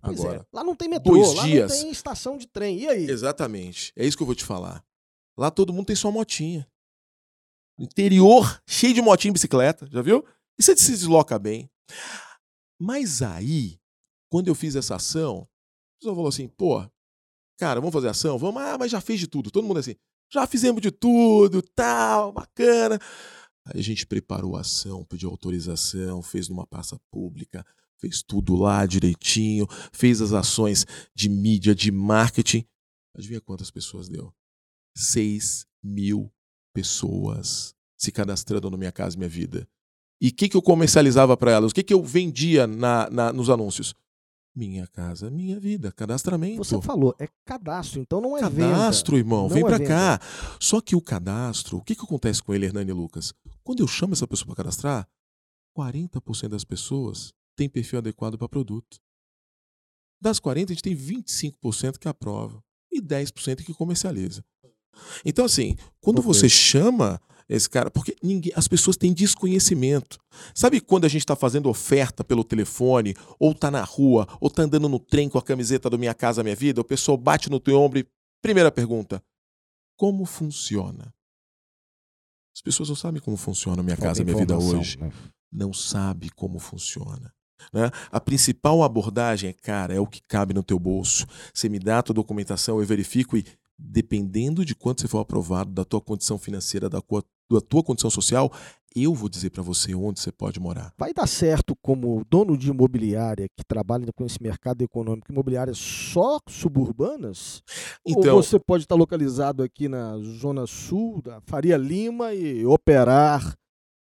Pois é, Agora, é. Lá não tem metrô, dois lá dias. não tem estação de trem. E aí? Exatamente. É isso que eu vou te falar. Lá todo mundo tem sua motinha. Interior, cheio de motinha e bicicleta, já viu? E você se desloca bem. Mas aí, quando eu fiz essa ação, o pessoal falou assim, pô, cara, vamos fazer ação? Vamos, ah, mas já fez de tudo. Todo mundo assim, já fizemos de tudo, tal, bacana. Aí a gente preparou a ação, pediu autorização, fez numa pasta pública, fez tudo lá direitinho, fez as ações de mídia, de marketing. Adivinha quantas pessoas deu? 6 mil pessoas se cadastrando no Minha Casa Minha Vida. E o que, que eu comercializava para elas? O que, que eu vendia na, na, nos anúncios? Minha casa, minha vida, cadastramento. Você falou, é cadastro, então não é cadastro, venda. Cadastro, irmão, não vem é para cá. Só que o cadastro, o que, que acontece com ele, Hernani Lucas? Quando eu chamo essa pessoa para cadastrar, 40% das pessoas têm perfil adequado para produto. Das 40, a gente tem 25% que aprova e 10% que comercializa. Então, assim, quando okay. você chama esse cara, porque ninguém, as pessoas têm desconhecimento. Sabe quando a gente está fazendo oferta pelo telefone, ou está na rua, ou está andando no trem com a camiseta do Minha Casa Minha Vida, o pessoal bate no teu ombro e. Primeira pergunta: Como funciona? As pessoas não sabem como funciona Minha Casa Minha Vida hoje. Né? Não sabe como funciona. Né? A principal abordagem é, cara, é o que cabe no teu bolso. Você me dá a tua documentação, eu verifico e dependendo de quanto você for aprovado, da tua condição financeira, da tua, da tua condição social, eu vou dizer para você onde você pode morar. Vai dar certo como dono de imobiliária que trabalha com esse mercado econômico, imobiliárias só suburbanas? Então, Ou você pode estar localizado aqui na zona sul da Faria Lima e operar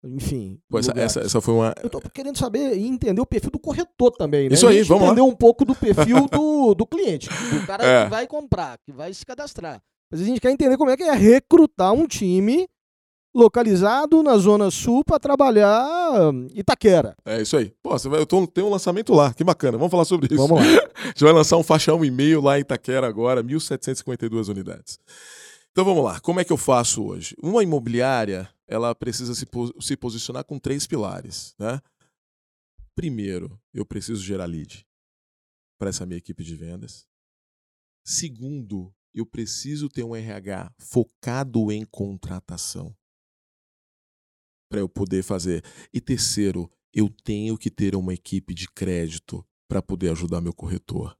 enfim. Essa, essa, essa, foi uma. Eu tô querendo saber e entender o perfil do corretor também, né? Isso aí, vamos entender lá. um pouco do perfil do, do cliente, do cara é. que vai comprar, que vai se cadastrar. Mas a gente quer entender como é que é recrutar um time localizado na Zona Sul para trabalhar hum, Itaquera. É isso aí. Pô, você vai, eu tô, tenho um lançamento lá, que bacana. Vamos falar sobre isso. Vamos lá. a gente vai lançar um faixão e meio lá em Itaquera agora, 1.752 unidades. Então vamos lá, como é que eu faço hoje? Uma imobiliária, ela precisa se, se posicionar com três pilares, né? Primeiro, eu preciso gerar lead para essa minha equipe de vendas. Segundo, eu preciso ter um RH focado em contratação para eu poder fazer. E terceiro, eu tenho que ter uma equipe de crédito para poder ajudar meu corretor.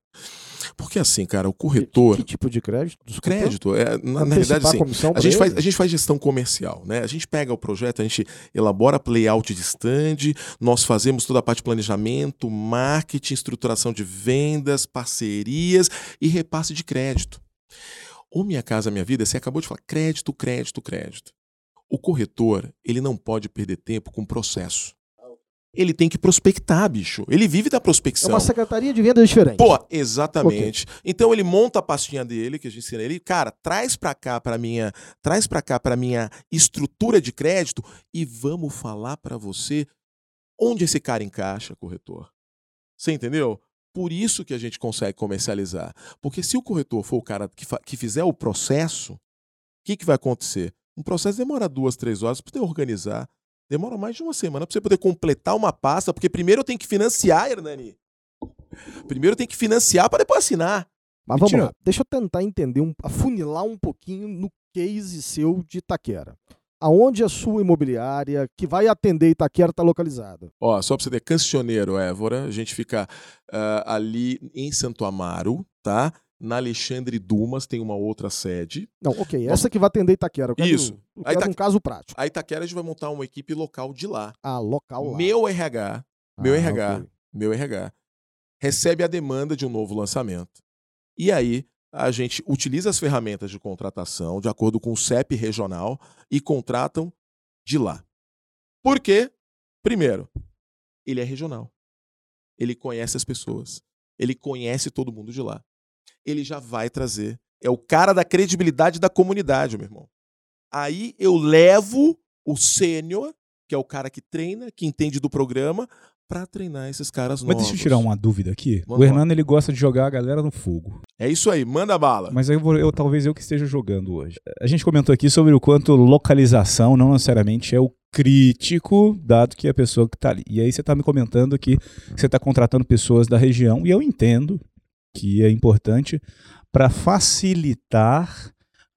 Porque assim, cara, o corretor. Que, que tipo de crédito? Desculpa. Crédito, é, na, na realidade, assim, a gente, faz, a gente faz gestão comercial, né? A gente pega o projeto, a gente elabora layout de stand, nós fazemos toda a parte de planejamento, marketing, estruturação de vendas, parcerias e repasse de crédito. O Minha Casa Minha Vida, você acabou de falar crédito, crédito, crédito. O corretor, ele não pode perder tempo com processo. Ele tem que prospectar, bicho. Ele vive da É prospecção. uma secretaria de vendas diferente. Pô, exatamente. Então ele monta a pastinha dele, que a gente ensina ele, cara, traz pra cá para minha, traz para cá para minha estrutura de crédito e vamos falar pra você onde esse cara encaixa, corretor. Você entendeu? Por isso que a gente consegue comercializar. Porque se o corretor for o cara que, que fizer o processo, o que, que vai acontecer? Um processo demora duas, três horas para poder organizar. Demora mais de uma semana para você poder completar uma pasta, porque primeiro eu tenho que financiar, Hernani. Primeiro eu tenho que financiar para depois assinar. Mas vamos lá, deixa eu tentar entender, um, afunilar um pouquinho no case seu de Itaquera. Aonde a sua imobiliária que vai atender Itaquera está localizada? Ó, só pra você ter cancioneiro, Évora, a gente fica ah, ali em Santo Amaro, tá? Na Alexandre Dumas tem uma outra sede. Não, ok, essa que vai atender Itaquera. Quero, Isso. Eu quero um caso prático. A Itaquera a gente vai montar uma equipe local de lá. Ah, local lá. Meu RH, meu Ah, RH, ok. meu RH, recebe a demanda de um novo lançamento. E aí a gente utiliza as ferramentas de contratação de acordo com o CEP regional e contratam de lá. Por quê? Primeiro, ele é regional. Ele conhece as pessoas. Ele conhece todo mundo de lá. Ele já vai trazer. É o cara da credibilidade da comunidade, meu irmão. Aí eu levo o sênior, que é o cara que treina, que entende do programa, pra treinar esses caras Mas novos. deixa eu tirar uma dúvida aqui. Manda o Hernando ele gosta de jogar a galera no fogo. É isso aí, manda bala. Mas eu, vou- eu- talvez eu que esteja jogando hoje. A gente comentou aqui sobre o quanto localização não necessariamente é o crítico, dado que é a pessoa que está ali. E aí você está me comentando que você está contratando pessoas da região, e eu entendo que é importante para facilitar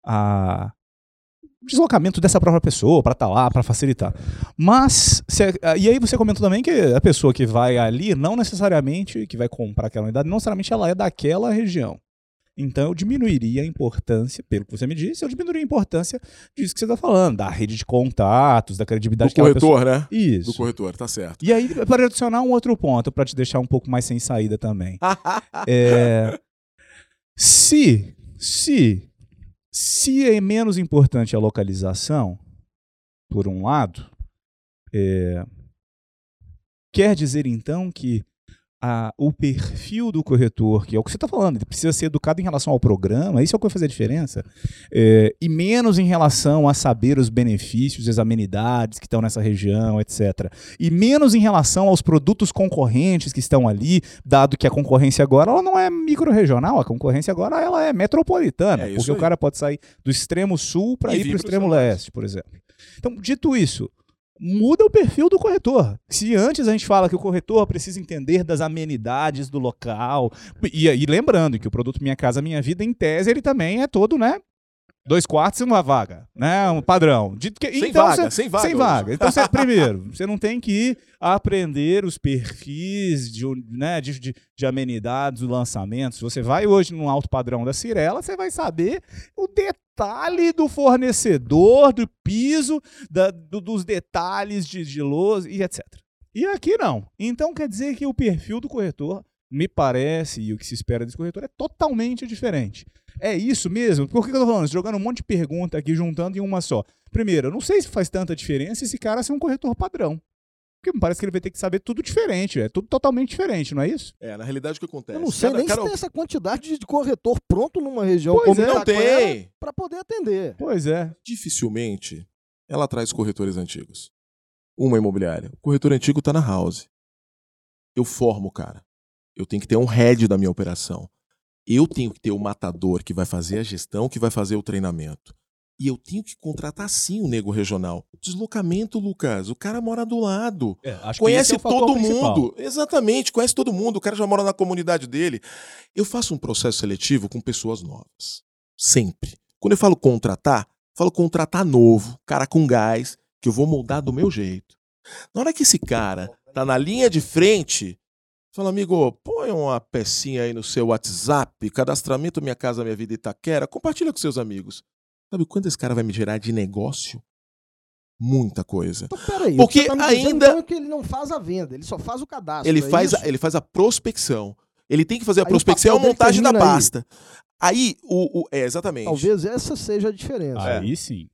a o deslocamento dessa própria pessoa para estar lá, para facilitar. Mas, cê- e aí você comentou também que a pessoa que vai ali, não necessariamente, que vai comprar aquela unidade, não necessariamente ela é daquela região. Então eu diminuiria a importância, pelo que você me disse, eu diminuiria a importância disso que você está falando, da rede de contatos, da credibilidade Do que corretor, né? pessoa... Isso. Do corretor, tá certo. E aí, para adicionar um outro ponto, para te deixar um pouco mais sem saída também. É, se, se, se é menos importante a localização, por um lado, é, quer dizer então que a- o perfil do corretor, que é o que você está falando, ele precisa ser educado em relação ao programa, isso é o que vai fazer a diferença, é, e menos em relação a saber os benefícios, as amenidades que estão nessa região, etc. E menos em relação aos produtos concorrentes que estão ali, dado que a concorrência agora ela não é micro-regional, a concorrência agora ela é metropolitana, É porque o aí. cara pode sair do extremo sul para ir para o extremo leste, por exemplo. Então, dito isso, muda o perfil do corretor. Se antes a gente fala que o corretor precisa entender das amenidades do local, e aí lembrando que o produto Minha Casa Minha Vida, em tese, ele também é todo, né? Dois quartos e uma vaga, né? Um padrão. Dito que, Sem então, vaga, cê- sem vaga Sem vaga. Então, cê- primeiro, você não tem que ir aprender os perfis de, né, de, de, de amenidades, os lançamentos. Você vai hoje no alto padrão da Cirela, você vai saber o detalhe do fornecedor, do piso, da- do- dos detalhes de, de lousa e etc. E aqui não. Então quer dizer que o perfil do corretor, me parece, e o que se espera desse corretor é totalmente diferente. É isso mesmo? Por que eu tô falando? isso? Jogando um monte de pergunta aqui, juntando em uma só. Primeiro, eu não sei se faz tanta diferença esse cara ser um corretor padrão. Porque me parece que ele vai ter que saber tudo diferente. É tudo totalmente diferente, não é isso? É, na realidade o que acontece? Eu não sei Cada- nem cada- se tem essa quantidade de corretor pronto numa região Pois como é. Não tem. para poder atender. Pois é. Dificilmente ela traz corretores antigos. Uma imobiliária. O corretor antigo tá na house. Eu formo o cara. Eu tenho que ter um head da minha operação. Eu tenho que ter o matador que vai fazer a gestão, que vai fazer o treinamento. E eu tenho que contratar sim o nego regional. Deslocamento, Lucas. O cara mora do lado. conhece todo mundo. Exatamente, conhece todo mundo. O cara já mora na comunidade dele. Eu faço um processo seletivo com pessoas novas. Sempre. Quando eu falo contratar, falo contratar novo, cara com gás, que eu vou moldar do meu jeito. Na hora que esse cara tá na linha de frente, fala, amigo, põe uma pecinha aí no seu WhatsApp, cadastramento Minha Casa Minha Vida Itaquera, compartilha com seus amigos. Sabe quanto esse cara vai me gerar de negócio? Muita coisa. Então, peraí. Porque o que você tá dizendo, ainda- então, é que ele não faz a venda, ele só faz o cadastro. Ele é faz, a, ele faz a prospecção. Ele tem que fazer a Aí prospecção e a montagem da termina aí. pasta. Aí, o, o- é, exatamente. Talvez essa seja a diferença. É. Aí sim.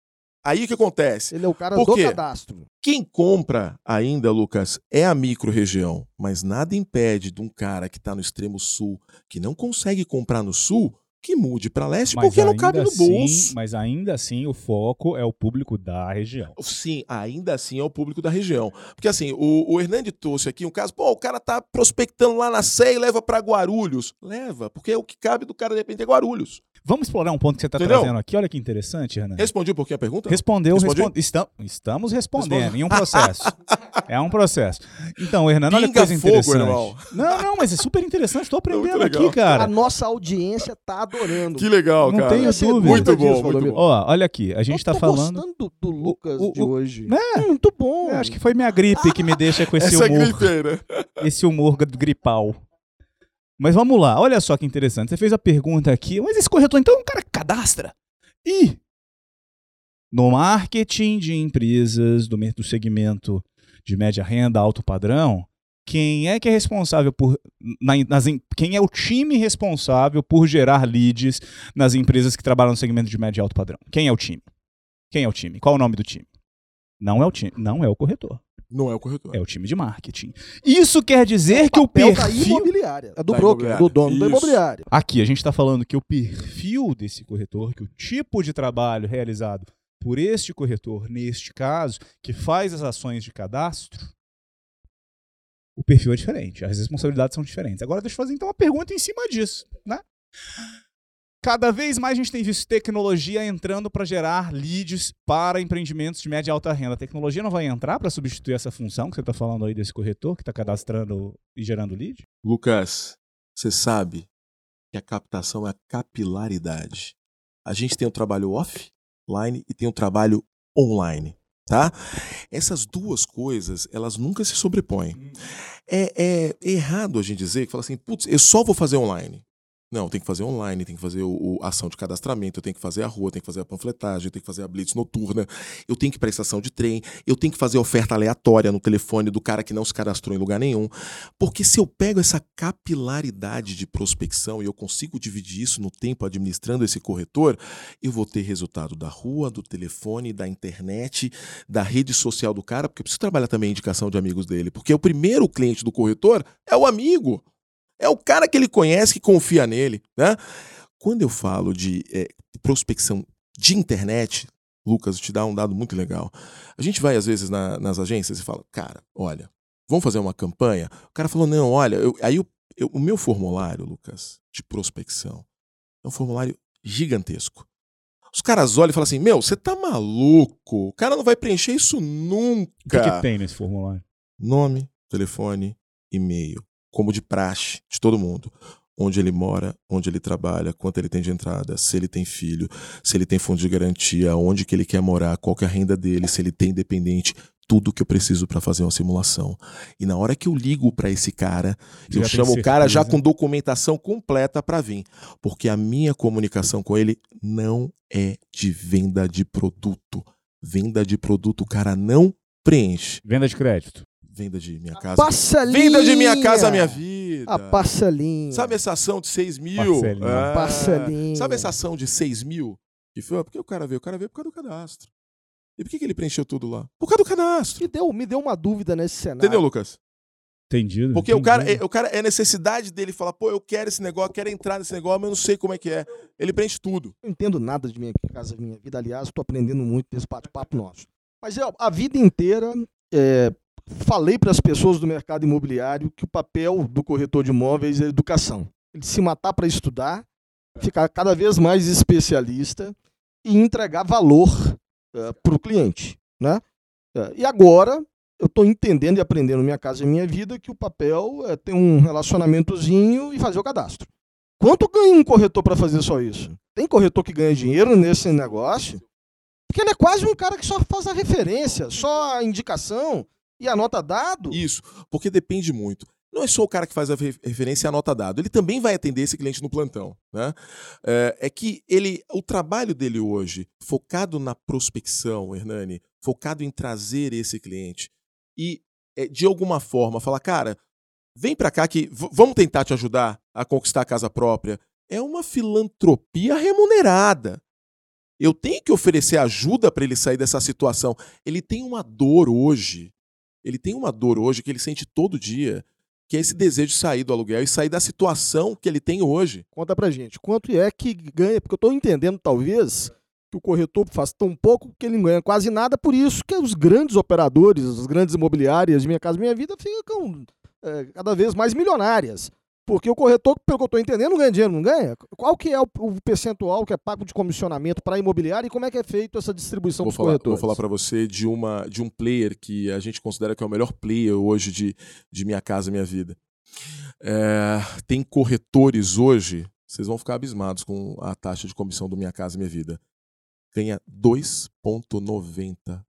Aí o que acontece? Ele é o cara Por do cadastro. Quem compra ainda, Lucas, é a micro-região, mas nada impede de um cara que está no extremo sul, que não consegue comprar no sul, que mude para leste Mas porque não cabe no assim- bolso. Mas ainda assim, o foco é o público da região. Sim, ainda assim é o público da região. Porque assim, o, o Hernande trouxe aqui um caso, pô, o cara tá prospectando lá na Sé e leva para Guarulhos. Leva, porque é o que cabe do cara de repente é Guarulhos. Vamos explorar um ponto que você está trazendo aqui. Olha que interessante, Renan. Respondi um pouquinho a pergunta? Respondeu, Respondi? estamos respondendo Respondi. em um processo. é um processo. Então, Hernando, olha que coisa fogo, interessante. irmão. Não, não, mas é super interessante. Estou aprendendo muito aqui, cara. A nossa audiência tá adorando. Que legal, Não cara. tenho Você dúvida. Muito disso, bom, muito Valdomiro? bom. Ó, olha aqui, a gente está falando. gostando do, do Lucas o- de o- hoje. É. Hum, Muito bom. Eu acho que foi minha gripe que me deixa com esse Essa humor, gripe aí, né? esse humor gripal. Mas vamos lá, olha só que interessante. Você fez a pergunta aqui, mas esse corretor, então, o cara cadastra. E no marketing de empresas do, segmento de média renda, alto padrão, quem é que é responsável por. na- nas em- quem é o time responsável por gerar leads nas empresas que trabalham no segmento de média e alto padrão? Quem é o time? Quem é o time? Qual é o nome do time? Não é o time, não é o corretor. Não é o corretor. É o time de marketing. Isso quer dizer que o da perfil. imobiliária. É do Da broker, imobiliária. do dono da Isso. imobiliária. Aqui a gente está falando que o perfil desse corretor, que o tipo de trabalho realizado por este corretor, neste caso, que faz as ações de cadastro, o perfil é diferente, as responsabilidades são diferentes. Agora deixa eu fazer então uma pergunta em cima disso, né? Cada vez mais a gente tem visto tecnologia entrando para gerar leads para empreendimentos de média e alta renda. A tecnologia não vai entrar para substituir essa função que você está falando aí desse corretor que está cadastrando e gerando lead? Lucas, você sabe que a captação é a capilaridade. A gente tem o trabalho offline e tem o trabalho online, tá? Essas duas coisas, elas nunca se sobrepõem. É, é errado a gente dizer que fala assim, putz, eu só vou fazer online. Não, tem que fazer online, tem que fazer o, o- ação de cadastramento, eu tenho que fazer a rua, tem que fazer a panfletagem, tenho que fazer a blitz noturna, eu tenho que ir para a estação de trem, eu tenho que fazer oferta aleatória no telefone do cara que não se cadastrou em lugar nenhum. Porque se eu pego essa capilaridade de prospecção e eu consigo dividir isso no tempo administrando esse corretor, eu vou ter resultado da rua, do telefone, da internet, da rede social do cara, porque eu preciso trabalhar também a indicação de amigos dele. Porque o primeiro cliente do corretor é o amigo. É o cara que ele conhece, que confia nele. Né? Quando eu falo de eh, prospecção de internet, Lucas, te dar um dado muito legal. A gente vai, às vezes, na- nas agências e fala, cara, olha, vamos fazer uma campanha? O cara falou, não, olha, eu- aí eu- eu- o meu formulário, Lucas, de prospecção, é um formulário gigantesco. Os caras olham e falam assim, meu, você tá maluco? O cara não vai preencher isso nunca. O que, que tem nesse formulário? Nome, telefone, e-mail, como de praxe de todo mundo. Onde ele mora, onde ele trabalha, quanto ele tem de entrada, se ele tem filho, se ele tem fundo de garantia, onde que ele quer morar, qual que é a renda dele, se ele tem dependente, tudo que eu preciso para fazer uma simulação. E na hora que eu ligo para esse cara, Já eu chamo o cara já com documentação completa para vir, porque a minha comunicação com ele não é de venda de produto. Venda de produto o cara não preenche. Venda de crédito. Venda de minha casa. Parcelinha. Venda de minha casa, minha vida. A parcelinha. Sabe essa ação de 6 mil? Parcelinha. É. Parcelinha. Sabe essa ação de 6 mil? Que foi, ah, por que o cara veio? O cara veio por causa do cadastro. E por que, que ele preencheu tudo lá? Por causa do cadastro. Me deu, me deu uma dúvida nesse cenário. Entendeu, Lucas? Entendido. Porque o cara, é, o cara é necessidade dele falar, pô, eu quero esse negócio, quero entrar nesse negócio, mas eu não sei como é que é. Ele preenche tudo. Eu não entendo nada de minha casa, minha vida. Aliás, estou aprendendo muito desse bate-papo nosso. Mas eu, a vida inteira, é, falei para as pessoas do mercado imobiliário que o papel do corretor de imóveis é educação. Ele se matar para estudar, ficar cada vez mais especialista e entregar valor para o cliente. Né? É, e agora, eu estou entendendo e aprendendo minha casa e minha vida que o papel é ter um relacionamentozinho e fazer o cadastro. Quanto ganha um corretor para fazer só isso? Tem corretor que ganha dinheiro nesse negócio? Porque ele é quase um cara que só faz a referência, só a indicação e a nota dado. Isso, porque depende muito. Não é só o cara que faz a re- referência a nota dado. Ele também vai atender esse cliente no plantão. Né? É, é que ele, o trabalho dele hoje, focado na prospecção, Hernani, focado em trazer esse cliente e, é, de alguma forma, falar, cara, vem pra cá que vamos tentar te ajudar a conquistar a casa própria. é uma filantropia remunerada. Eu tenho que oferecer ajuda para ele sair dessa situação. Ele tem uma dor hoje. Ele tem uma dor hoje que ele sente todo dia, que é esse desejo de sair do aluguel e sair da situação que ele tem hoje. Conta pra gente, quanto é que ganha? Porque eu estou entendendo, talvez, que o corretor faz tão pouco que ele não ganha quase nada, por isso que os grandes operadores, as grandes imobiliárias de Minha Casa Minha Vida ficam é, cada vez mais milionárias. Porque o corretor, pelo que eu estou entendendo, não ganha dinheiro, não ganha? Qual que é o, o percentual que é pago de comissionamento para a imobiliária e como é que é feito essa distribuição falar, corretores? Vou falar para você de, uma, de um player que a gente considera que é o melhor player hoje de, de Minha Casa Minha Vida. É, tem corretores hoje, vocês vão ficar abismados com a taxa de comissão do Minha Casa Minha Vida. Ganha 2,90%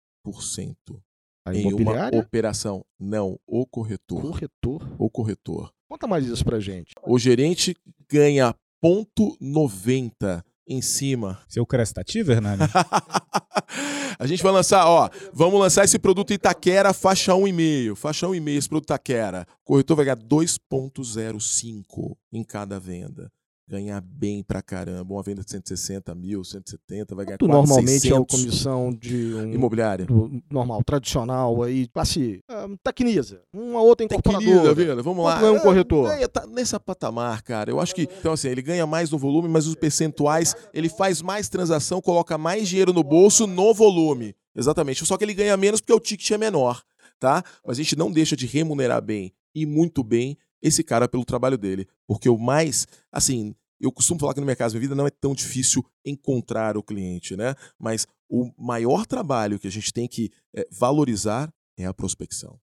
A em uma operação. Não, o corretor. Corretor. O corretor. Conta mais isso pra gente. O gerente ganha ponto .90 em cima. Seu crestativo, Hernani? a gente vai lançar, ó, vamos lançar esse produto Itaquera faixa 1,5. Faixa 1,5 esse produto Itaquera. O corretor vai ganhar 2,05 em cada venda. Ganhar bem pra caramba. Uma venda de 160 mil, 170, vai ganhar quase normalmente 600. é a comissão de um Imobiliária. do normal, tradicional aí, classe ah, Tecnisa, uma outra incorporadora. vida, vamos lá. Quanto ganha um É, corretor? ganha, tá nessa patamar, cara. Eu acho que, então assim, ele ganha mais no volume, mas os percentuais, ele faz mais transação, coloca mais dinheiro no bolso no volume. Exatamente. Só que ele ganha menos porque o ticket é menor, tá? Mas a gente não deixa de remunerar bem e muito bem esse cara pelo trabalho dele. Porque o mais, assim, eu costumo falar que no Casa Minha Vida não é tão difícil encontrar o cliente, né? Mas o maior trabalho que a gente tem que eh, valorizar é a prospecção.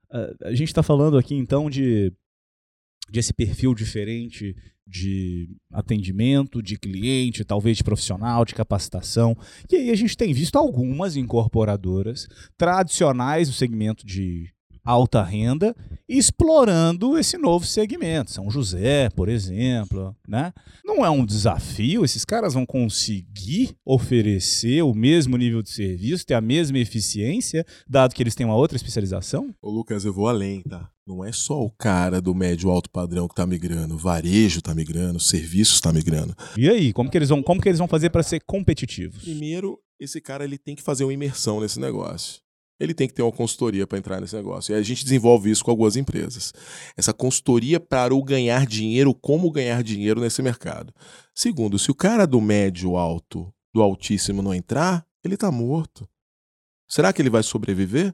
a gente está falando aqui então de, de esse perfil diferente de atendimento, de cliente, talvez de profissional, de capacitação. E aí a gente tem visto algumas incorporadoras tradicionais do segmento de alta renda explorando esse novo segmento. São José, por exemplo, né? Não é um desafio, esses caras vão conseguir oferecer o mesmo nível de serviço, ter a mesma eficiência, dado que eles têm uma outra especialização? Ô Lucas, eu vou além, tá? Não é só o cara do médio alto padrão que tá migrando, o varejo tá migrando, os serviços tá migrando. E aí, como que eles vão, como que eles vão fazer para ser competitivos? Primeiro, esse cara ele tem que fazer uma imersão nesse negócio. Ele tem que ter uma consultoria para entrar nesse negócio. E a gente desenvolve isso com algumas empresas. Essa consultoria para o ganhar dinheiro, como ganhar dinheiro nesse mercado. Segundo, se o cara do médio alto, do altíssimo não entrar, ele tá morto. Será que ele vai sobreviver?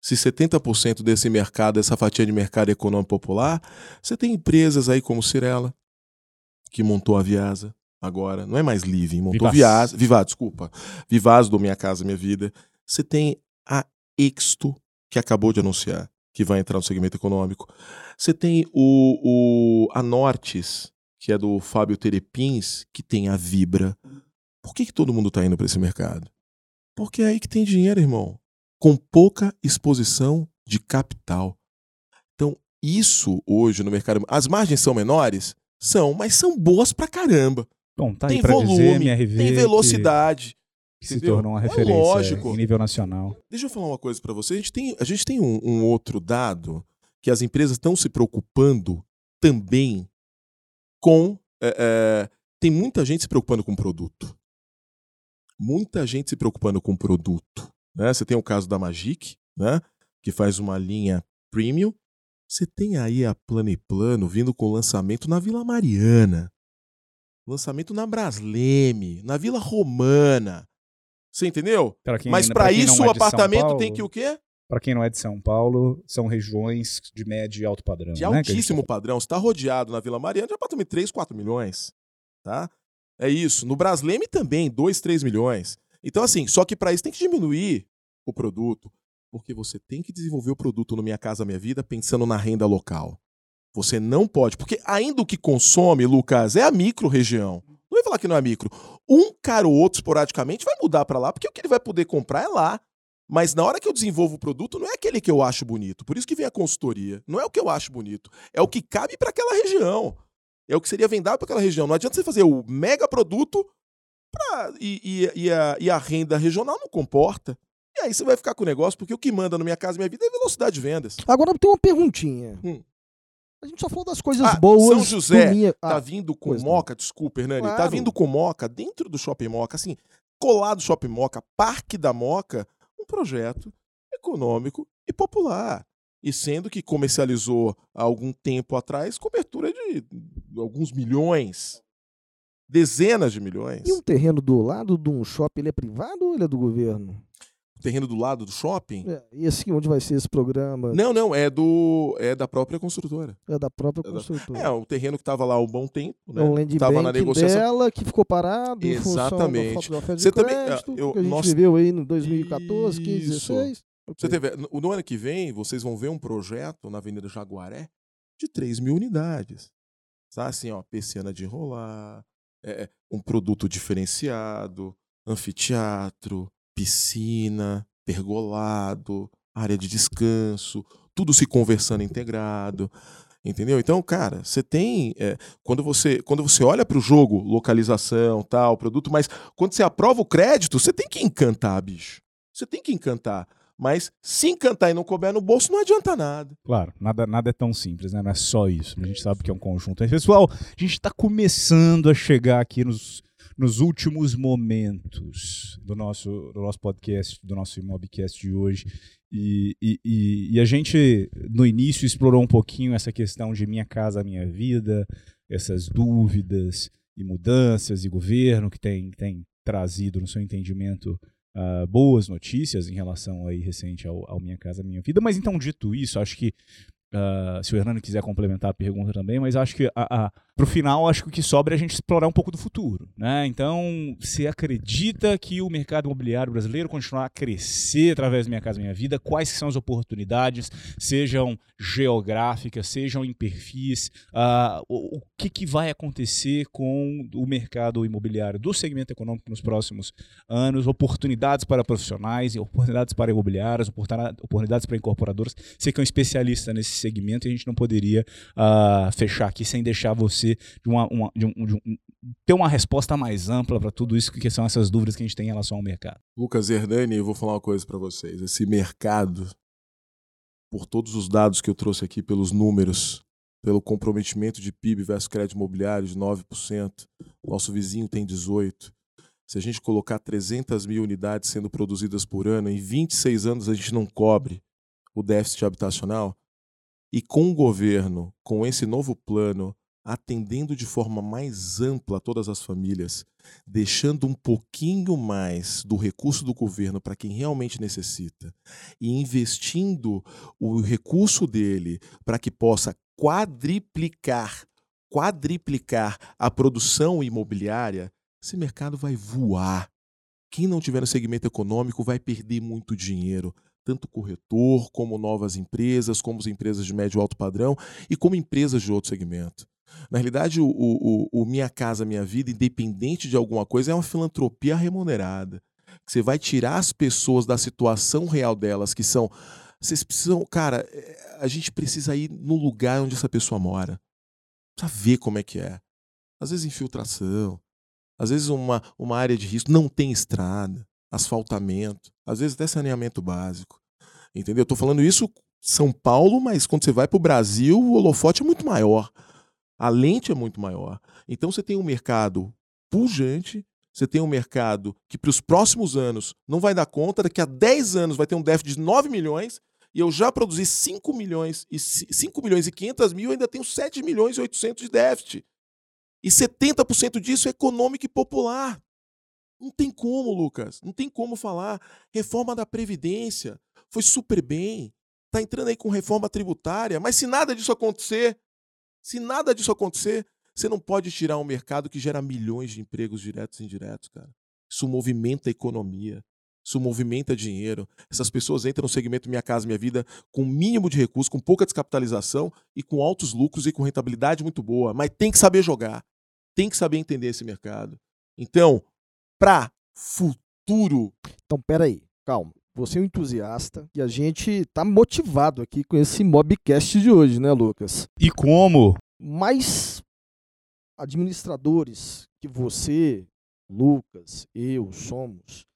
Se 70% desse mercado, essa fatia de mercado econômico popular, você tem empresas aí como Cirela, que montou a Viasa agora, não é mais Living, montou Vivaz. Viasa, Vivaz, desculpa. Vivaz do Minha Casa Minha Vida. Você tem a Exto, que acabou de anunciar que vai entrar no segmento econômico. Você tem o, o a Nortes, que é do Fábio Terepins, que tem a Vibra. Por que, que todo mundo está indo para esse mercado? Porque é aí que tem dinheiro, irmão. Com pouca exposição de capital. Então, isso hoje no mercado. As margens são menores? São, mas são boas pra caramba. Bom, tá tem para dizer, volume, MRV, tem velocidade. Se entendeu? tornou uma É referência lógico. em nível nacional. Deixa eu falar uma coisa pra você. A gente tem, a gente tem um, um outro dado que as empresas estão se preocupando também com. é, é, tem muita gente se preocupando com produto. Muita gente se preocupando com produto. Né? Você tem o caso da Magic, né? que faz uma linha premium. Você tem aí a Plano e Plano vindo com lançamento na Vila Mariana. Lançamento na Brasleme, na Vila Romana. Você entendeu? Pra quem- Mas pra para isso é o apartamento Paulo- tem que o quê? Para quem não é de São Paulo, são regiões de médio e alto padrão. De né, altíssimo padrão. Você está rodeado na Vila Mariana de apartamento de 3, 4 milhões. Tá? É isso. No Brasleme também, 2, 3 milhões. Então, assim, só que para isso tem que diminuir o produto. Porque você tem que desenvolver o produto no Minha Casa Minha Vida pensando na renda local. Você não pode. Porque ainda o que consome, Lucas, é a micro-região. Não vai falar que não é micro. Um cara ou outro, esporadicamente, vai mudar para lá, porque o que ele vai poder comprar é lá. Mas na hora que eu desenvolvo o produto, não é aquele que eu acho bonito. Por isso que vem a consultoria. Não é o que eu acho bonito. É o que cabe para aquela região. É o que seria vendável para aquela região. Não adianta você fazer o mega produto pra, e, e- e a, e a renda regional não comporta. E aí você vai ficar com o negócio, porque o que manda na minha casa, minha vida é velocidade de vendas. Agora tem uma perguntinha. Hum. A gente só falou das coisas Ah, boas. São José minha... tá Ah, vindo com pois não. Moca, desculpa, Hernani, tá Claro. vindo com Moca dentro do Shopping Moca, assim, colado do Shopping Moca, Parque da Moca, um projeto econômico e popular. E sendo que comercializou há algum tempo atrás cobertura de alguns milhões, dezenas de milhões. E um terreno do lado de um shopping, ele é privado ou ele é do governo? O terreno do lado do shopping? É, e esse onde vai ser esse programa? Não, não, é do é da própria construtora. É da própria É da- construtora. É, o terreno que estava lá há um bom tempo, né? É um land Tava na negociação. dela que ficou parado Exatamente. da Você também- crédito, eu- que a gente nós- viveu aí no 2014, 15, Isso. 16. Você Ok. teve, no, no ano que vem, vocês vão ver um projeto na Avenida Jaguaré de 3 mil unidades. Tá? Assim, ó, persiana de enrolar, é, é, um produto diferenciado, anfiteatro, piscina, pergolado, área de descanso, tudo se conversando integrado. Entendeu? Então, cara, você tem. é, quando, você, quando você olha para o jogo, localização, tal, produto, mas quando você aprova o crédito, você tem que encantar, bicho. Você tem que encantar. Mas se encantar e não couber no bolso, não adianta nada. Claro, nada, nada é tão simples, né? Não é só isso. A gente sabe que é um conjunto. Pessoal, a gente está começando a chegar aqui nos, nos últimos momentos do nosso, do nosso podcast, do nosso Imobcast de hoje. E, e, e, a gente, no início, explorou um pouquinho essa questão de minha casa, minha vida, essas dúvidas e mudanças e governo que tem, tem trazido, no seu entendimento, ah, boas notícias em relação aí recente ao, ao Minha Casa Minha Vida. Mas então, dito isso, acho que ah, se o Hernando quiser complementar a pergunta também, mas acho que a, a, pro final, acho que o que sobra é a gente explorar um pouco do futuro. Né? Então, você acredita que o mercado imobiliário brasileiro continuará a crescer através do Minha Casa Minha Vida? Quais são as oportunidades, sejam geográficas, sejam em perfis? Ah, o, o que, que vai acontecer com o mercado imobiliário do segmento econômico nos próximos anos? Oportunidades para profissionais, oportunidades para imobiliários, oportuna- oportunidades para incorporadoras. Você que é um especialista nesse segmento e a gente não poderia ah, fechar aqui sem deixar você de uma, uma- de um- de um- ter uma resposta mais ampla para tudo isso, que são essas dúvidas que a gente tem em relação ao mercado. Lucas Hernani, eu vou falar uma coisa para vocês. Esse mercado, por todos os dados que eu trouxe aqui, pelos números, pelo comprometimento de PIB versus crédito imobiliário de 9%, nosso vizinho tem 18%. Se a gente colocar 300 mil unidades sendo produzidas por ano, em 26 anos a gente não cobre o déficit habitacional. E com o governo, com esse novo plano, atendendo de forma mais ampla todas as famílias, deixando um pouquinho mais do recurso do governo para quem realmente necessita e investindo o recurso dele para que possa quadriplicar, quadriplicar a produção imobiliária, esse mercado vai voar. Quem não tiver no segmento econômico vai perder muito dinheiro, tanto corretor, como novas empresas, como as empresas de médio e alto padrão e como empresas de outro segmento. Na realidade, o, o, o Minha Casa Minha Vida, independente de alguma coisa, é uma filantropia remunerada. Você vai tirar as pessoas da situação real delas, que são. Vocês precisam. Cara, é, a gente precisa ir no lugar onde essa pessoa mora. Precisa ver como é que é. Às vezes infiltração, às vezes uma, uma área de risco não tem estrada, asfaltamento, às vezes até saneamento básico. Entendeu? Eu tô falando isso São Paulo, mas quando você vai para o Brasil, o holofote é muito maior. A lente é muito maior. Então você tem um mercado pujante, você tem um mercado que para os próximos anos não vai dar conta, daqui a 10 anos vai ter um déficit de 9 milhões, e eu já produzi 5 milhões e 5 milhões e 500 mil, ainda tenho 7 milhões e 800 de déficit. E 70% disso é econômico e popular. Não tem como, Lucas. Não tem como falar. Reforma da Previdência foi super bem. Está entrando aí com reforma tributária. Mas se nada disso acontecer, se nada disso acontecer, você não pode tirar um mercado que gera milhões de empregos diretos e indiretos, cara. Isso movimenta a economia. Isso movimenta dinheiro. Essas pessoas entram no segmento Minha Casa Minha Vida com mínimo de recursos, com pouca descapitalização e com altos lucros e com rentabilidade muito boa. Mas tem que saber jogar. Tem que saber entender esse mercado. Então, para futuro. Então, peraí, calma. Você é um entusiasta e a gente tá motivado aqui com esse Mobcast de hoje, né, Lucas? E como? Mas administradores que você, Lucas, eu somos,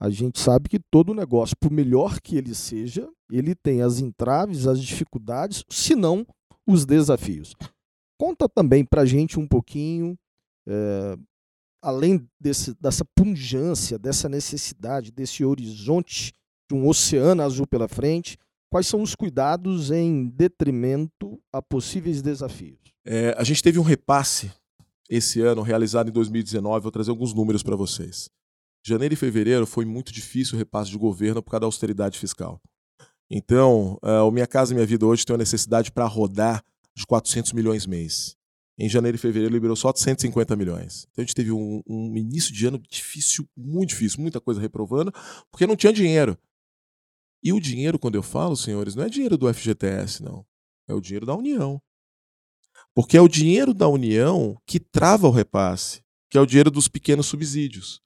a gente sabe que todo negócio, por melhor que ele seja, ele tem as entraves, as dificuldades, se não os desafios. Conta também para gente um pouquinho, é, além desse, dessa pungência, dessa necessidade, desse horizonte de um oceano azul pela frente, quais são os cuidados em detrimento a possíveis desafios? É, a gente teve um repasse esse ano, realizado em 2019. Vou trazer alguns números para vocês. Janeiro e fevereiro foi muito difícil o repasse de governo por causa da austeridade fiscal. Então, uh, o Minha Casa Minha Vida hoje tem uma necessidade para rodar de 400 milhões mês. Em janeiro e fevereiro liberou só de 150 milhões. Então a gente teve um, um início de ano difícil, muito difícil, muita coisa reprovando, porque não tinha dinheiro. E o dinheiro, quando eu falo, senhores, não é dinheiro do FGTS, não. É o dinheiro da União. Porque é o dinheiro da União que trava o repasse, que é o dinheiro dos pequenos subsídios.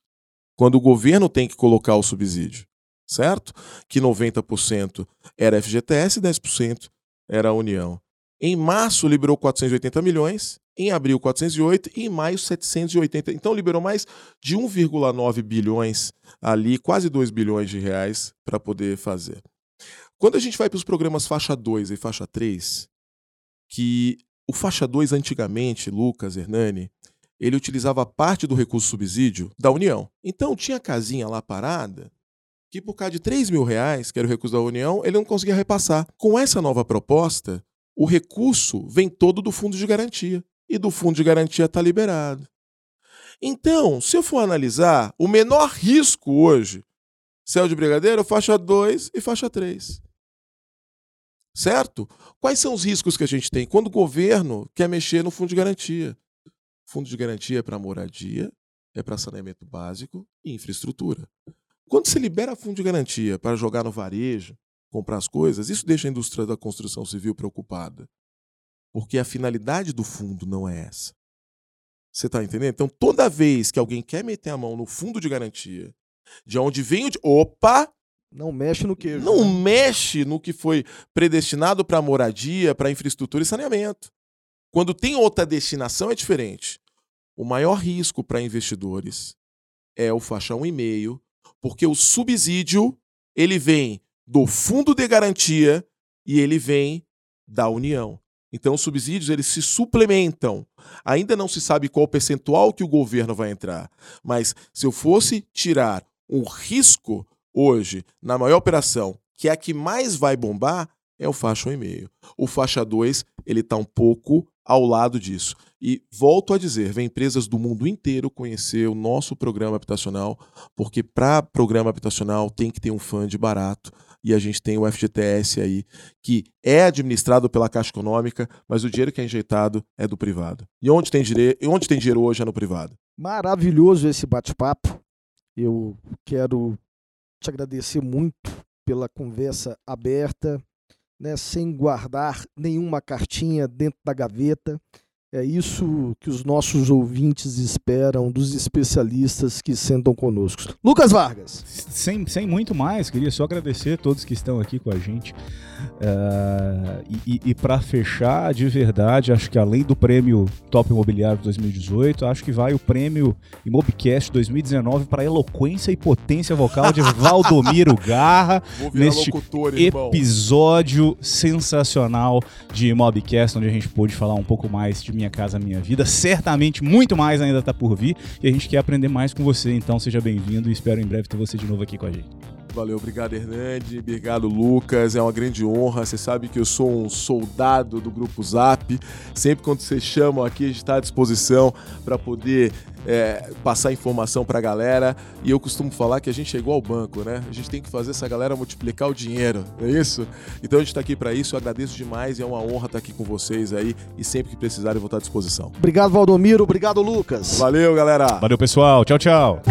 Quando o governo tem que colocar o subsídio, certo? Que 90% era FGTS e 10% era a União. Em março liberou 480 milhões, em abril 408 e em maio 780. Então liberou mais de 1,9 bilhões ali, quase 2 bilhões de reais para poder fazer. Quando a gente vai para os programas faixa 2 e faixa 3, que o faixa 2 antigamente, Lucas, Hernani, ele utilizava parte do recurso subsídio da União. Então tinha casinha lá parada que por causa de 3 mil reais, que era o recurso da União, ele não conseguia repassar. Com essa nova proposta, o recurso vem todo do fundo de garantia. E do fundo de garantia está liberado. Então, se eu for analisar, o menor risco hoje, céu de brigadeiro, faixa 2 e faixa 3. Certo? Quais são os riscos que a gente tem quando o governo quer mexer no fundo de garantia? Fundo de garantia é para moradia, é para saneamento básico e infraestrutura. Quando você libera fundo de garantia para jogar no varejo, comprar as coisas, isso deixa a indústria da construção civil preocupada. Porque a finalidade do fundo não é essa. Você está entendendo? Então, toda vez que alguém quer meter a mão no fundo de garantia, de onde vem o. De... Opa! Não mexe no queijo. Não né? mexe no que foi predestinado para moradia, para infraestrutura e saneamento. Quando tem outra destinação, é diferente. O maior risco para investidores é o faixa 1,5, porque o subsídio ele vem do fundo de garantia e ele vem da União. Então, os subsídios eles se suplementam. Ainda não se sabe qual percentual que o governo vai entrar, mas se eu fosse tirar um risco hoje na maior operação, que é a que mais vai bombar, é o faixa 1,5. O faixa 2, ele está um pouco ao lado disso. E volto a dizer, vem empresas do mundo inteiro conhecer o nosso programa habitacional, porque para programa habitacional tem que ter um de barato. E a gente tem o FGTS aí, que é administrado pela Caixa Econômica, mas o dinheiro que é injetado é do privado. E onde tem, dire... onde tem dinheiro hoje é no privado. Maravilhoso esse bate-papo. Eu quero te agradecer muito pela conversa aberta, né, sem guardar nenhuma cartinha dentro da gaveta. É isso que os nossos ouvintes esperam dos especialistas que sentam conosco. Lucas Vargas. Sem, sem muito mais, queria só agradecer a todos que estão aqui com a gente. Uh, e, e para fechar, de verdade, acho que além do prêmio Top Imobiliário 2018, acho que vai o prêmio Imobcast 2019 para eloquência e potência vocal de Valdomiro Garra neste locutor, episódio sensacional de Imobcast, onde a gente pôde falar um pouco mais de minha Casa Minha Vida. Certamente muito mais ainda está por vir e a gente quer aprender mais com você. Então seja bem-vindo e espero em breve ter você de novo aqui com a gente. Valeu, obrigado Hernande, obrigado Lucas, é uma grande honra. Você sabe que eu sou um soldado do Grupo Zap. Sempre quando vocês chamam aqui, a gente está à disposição para poder é, passar informação para a galera. E eu costumo falar que a gente chegou ao banco, né? A gente tem que fazer essa galera multiplicar o dinheiro, não é isso? Então a gente está aqui para isso. Eu agradeço demais e é uma honra estar tá aqui com vocês aí. E sempre que precisarem, eu vou estar à disposição. Obrigado, Valdomiro. Obrigado, Lucas. Valeu, galera. Valeu, pessoal. Tchau, tchau.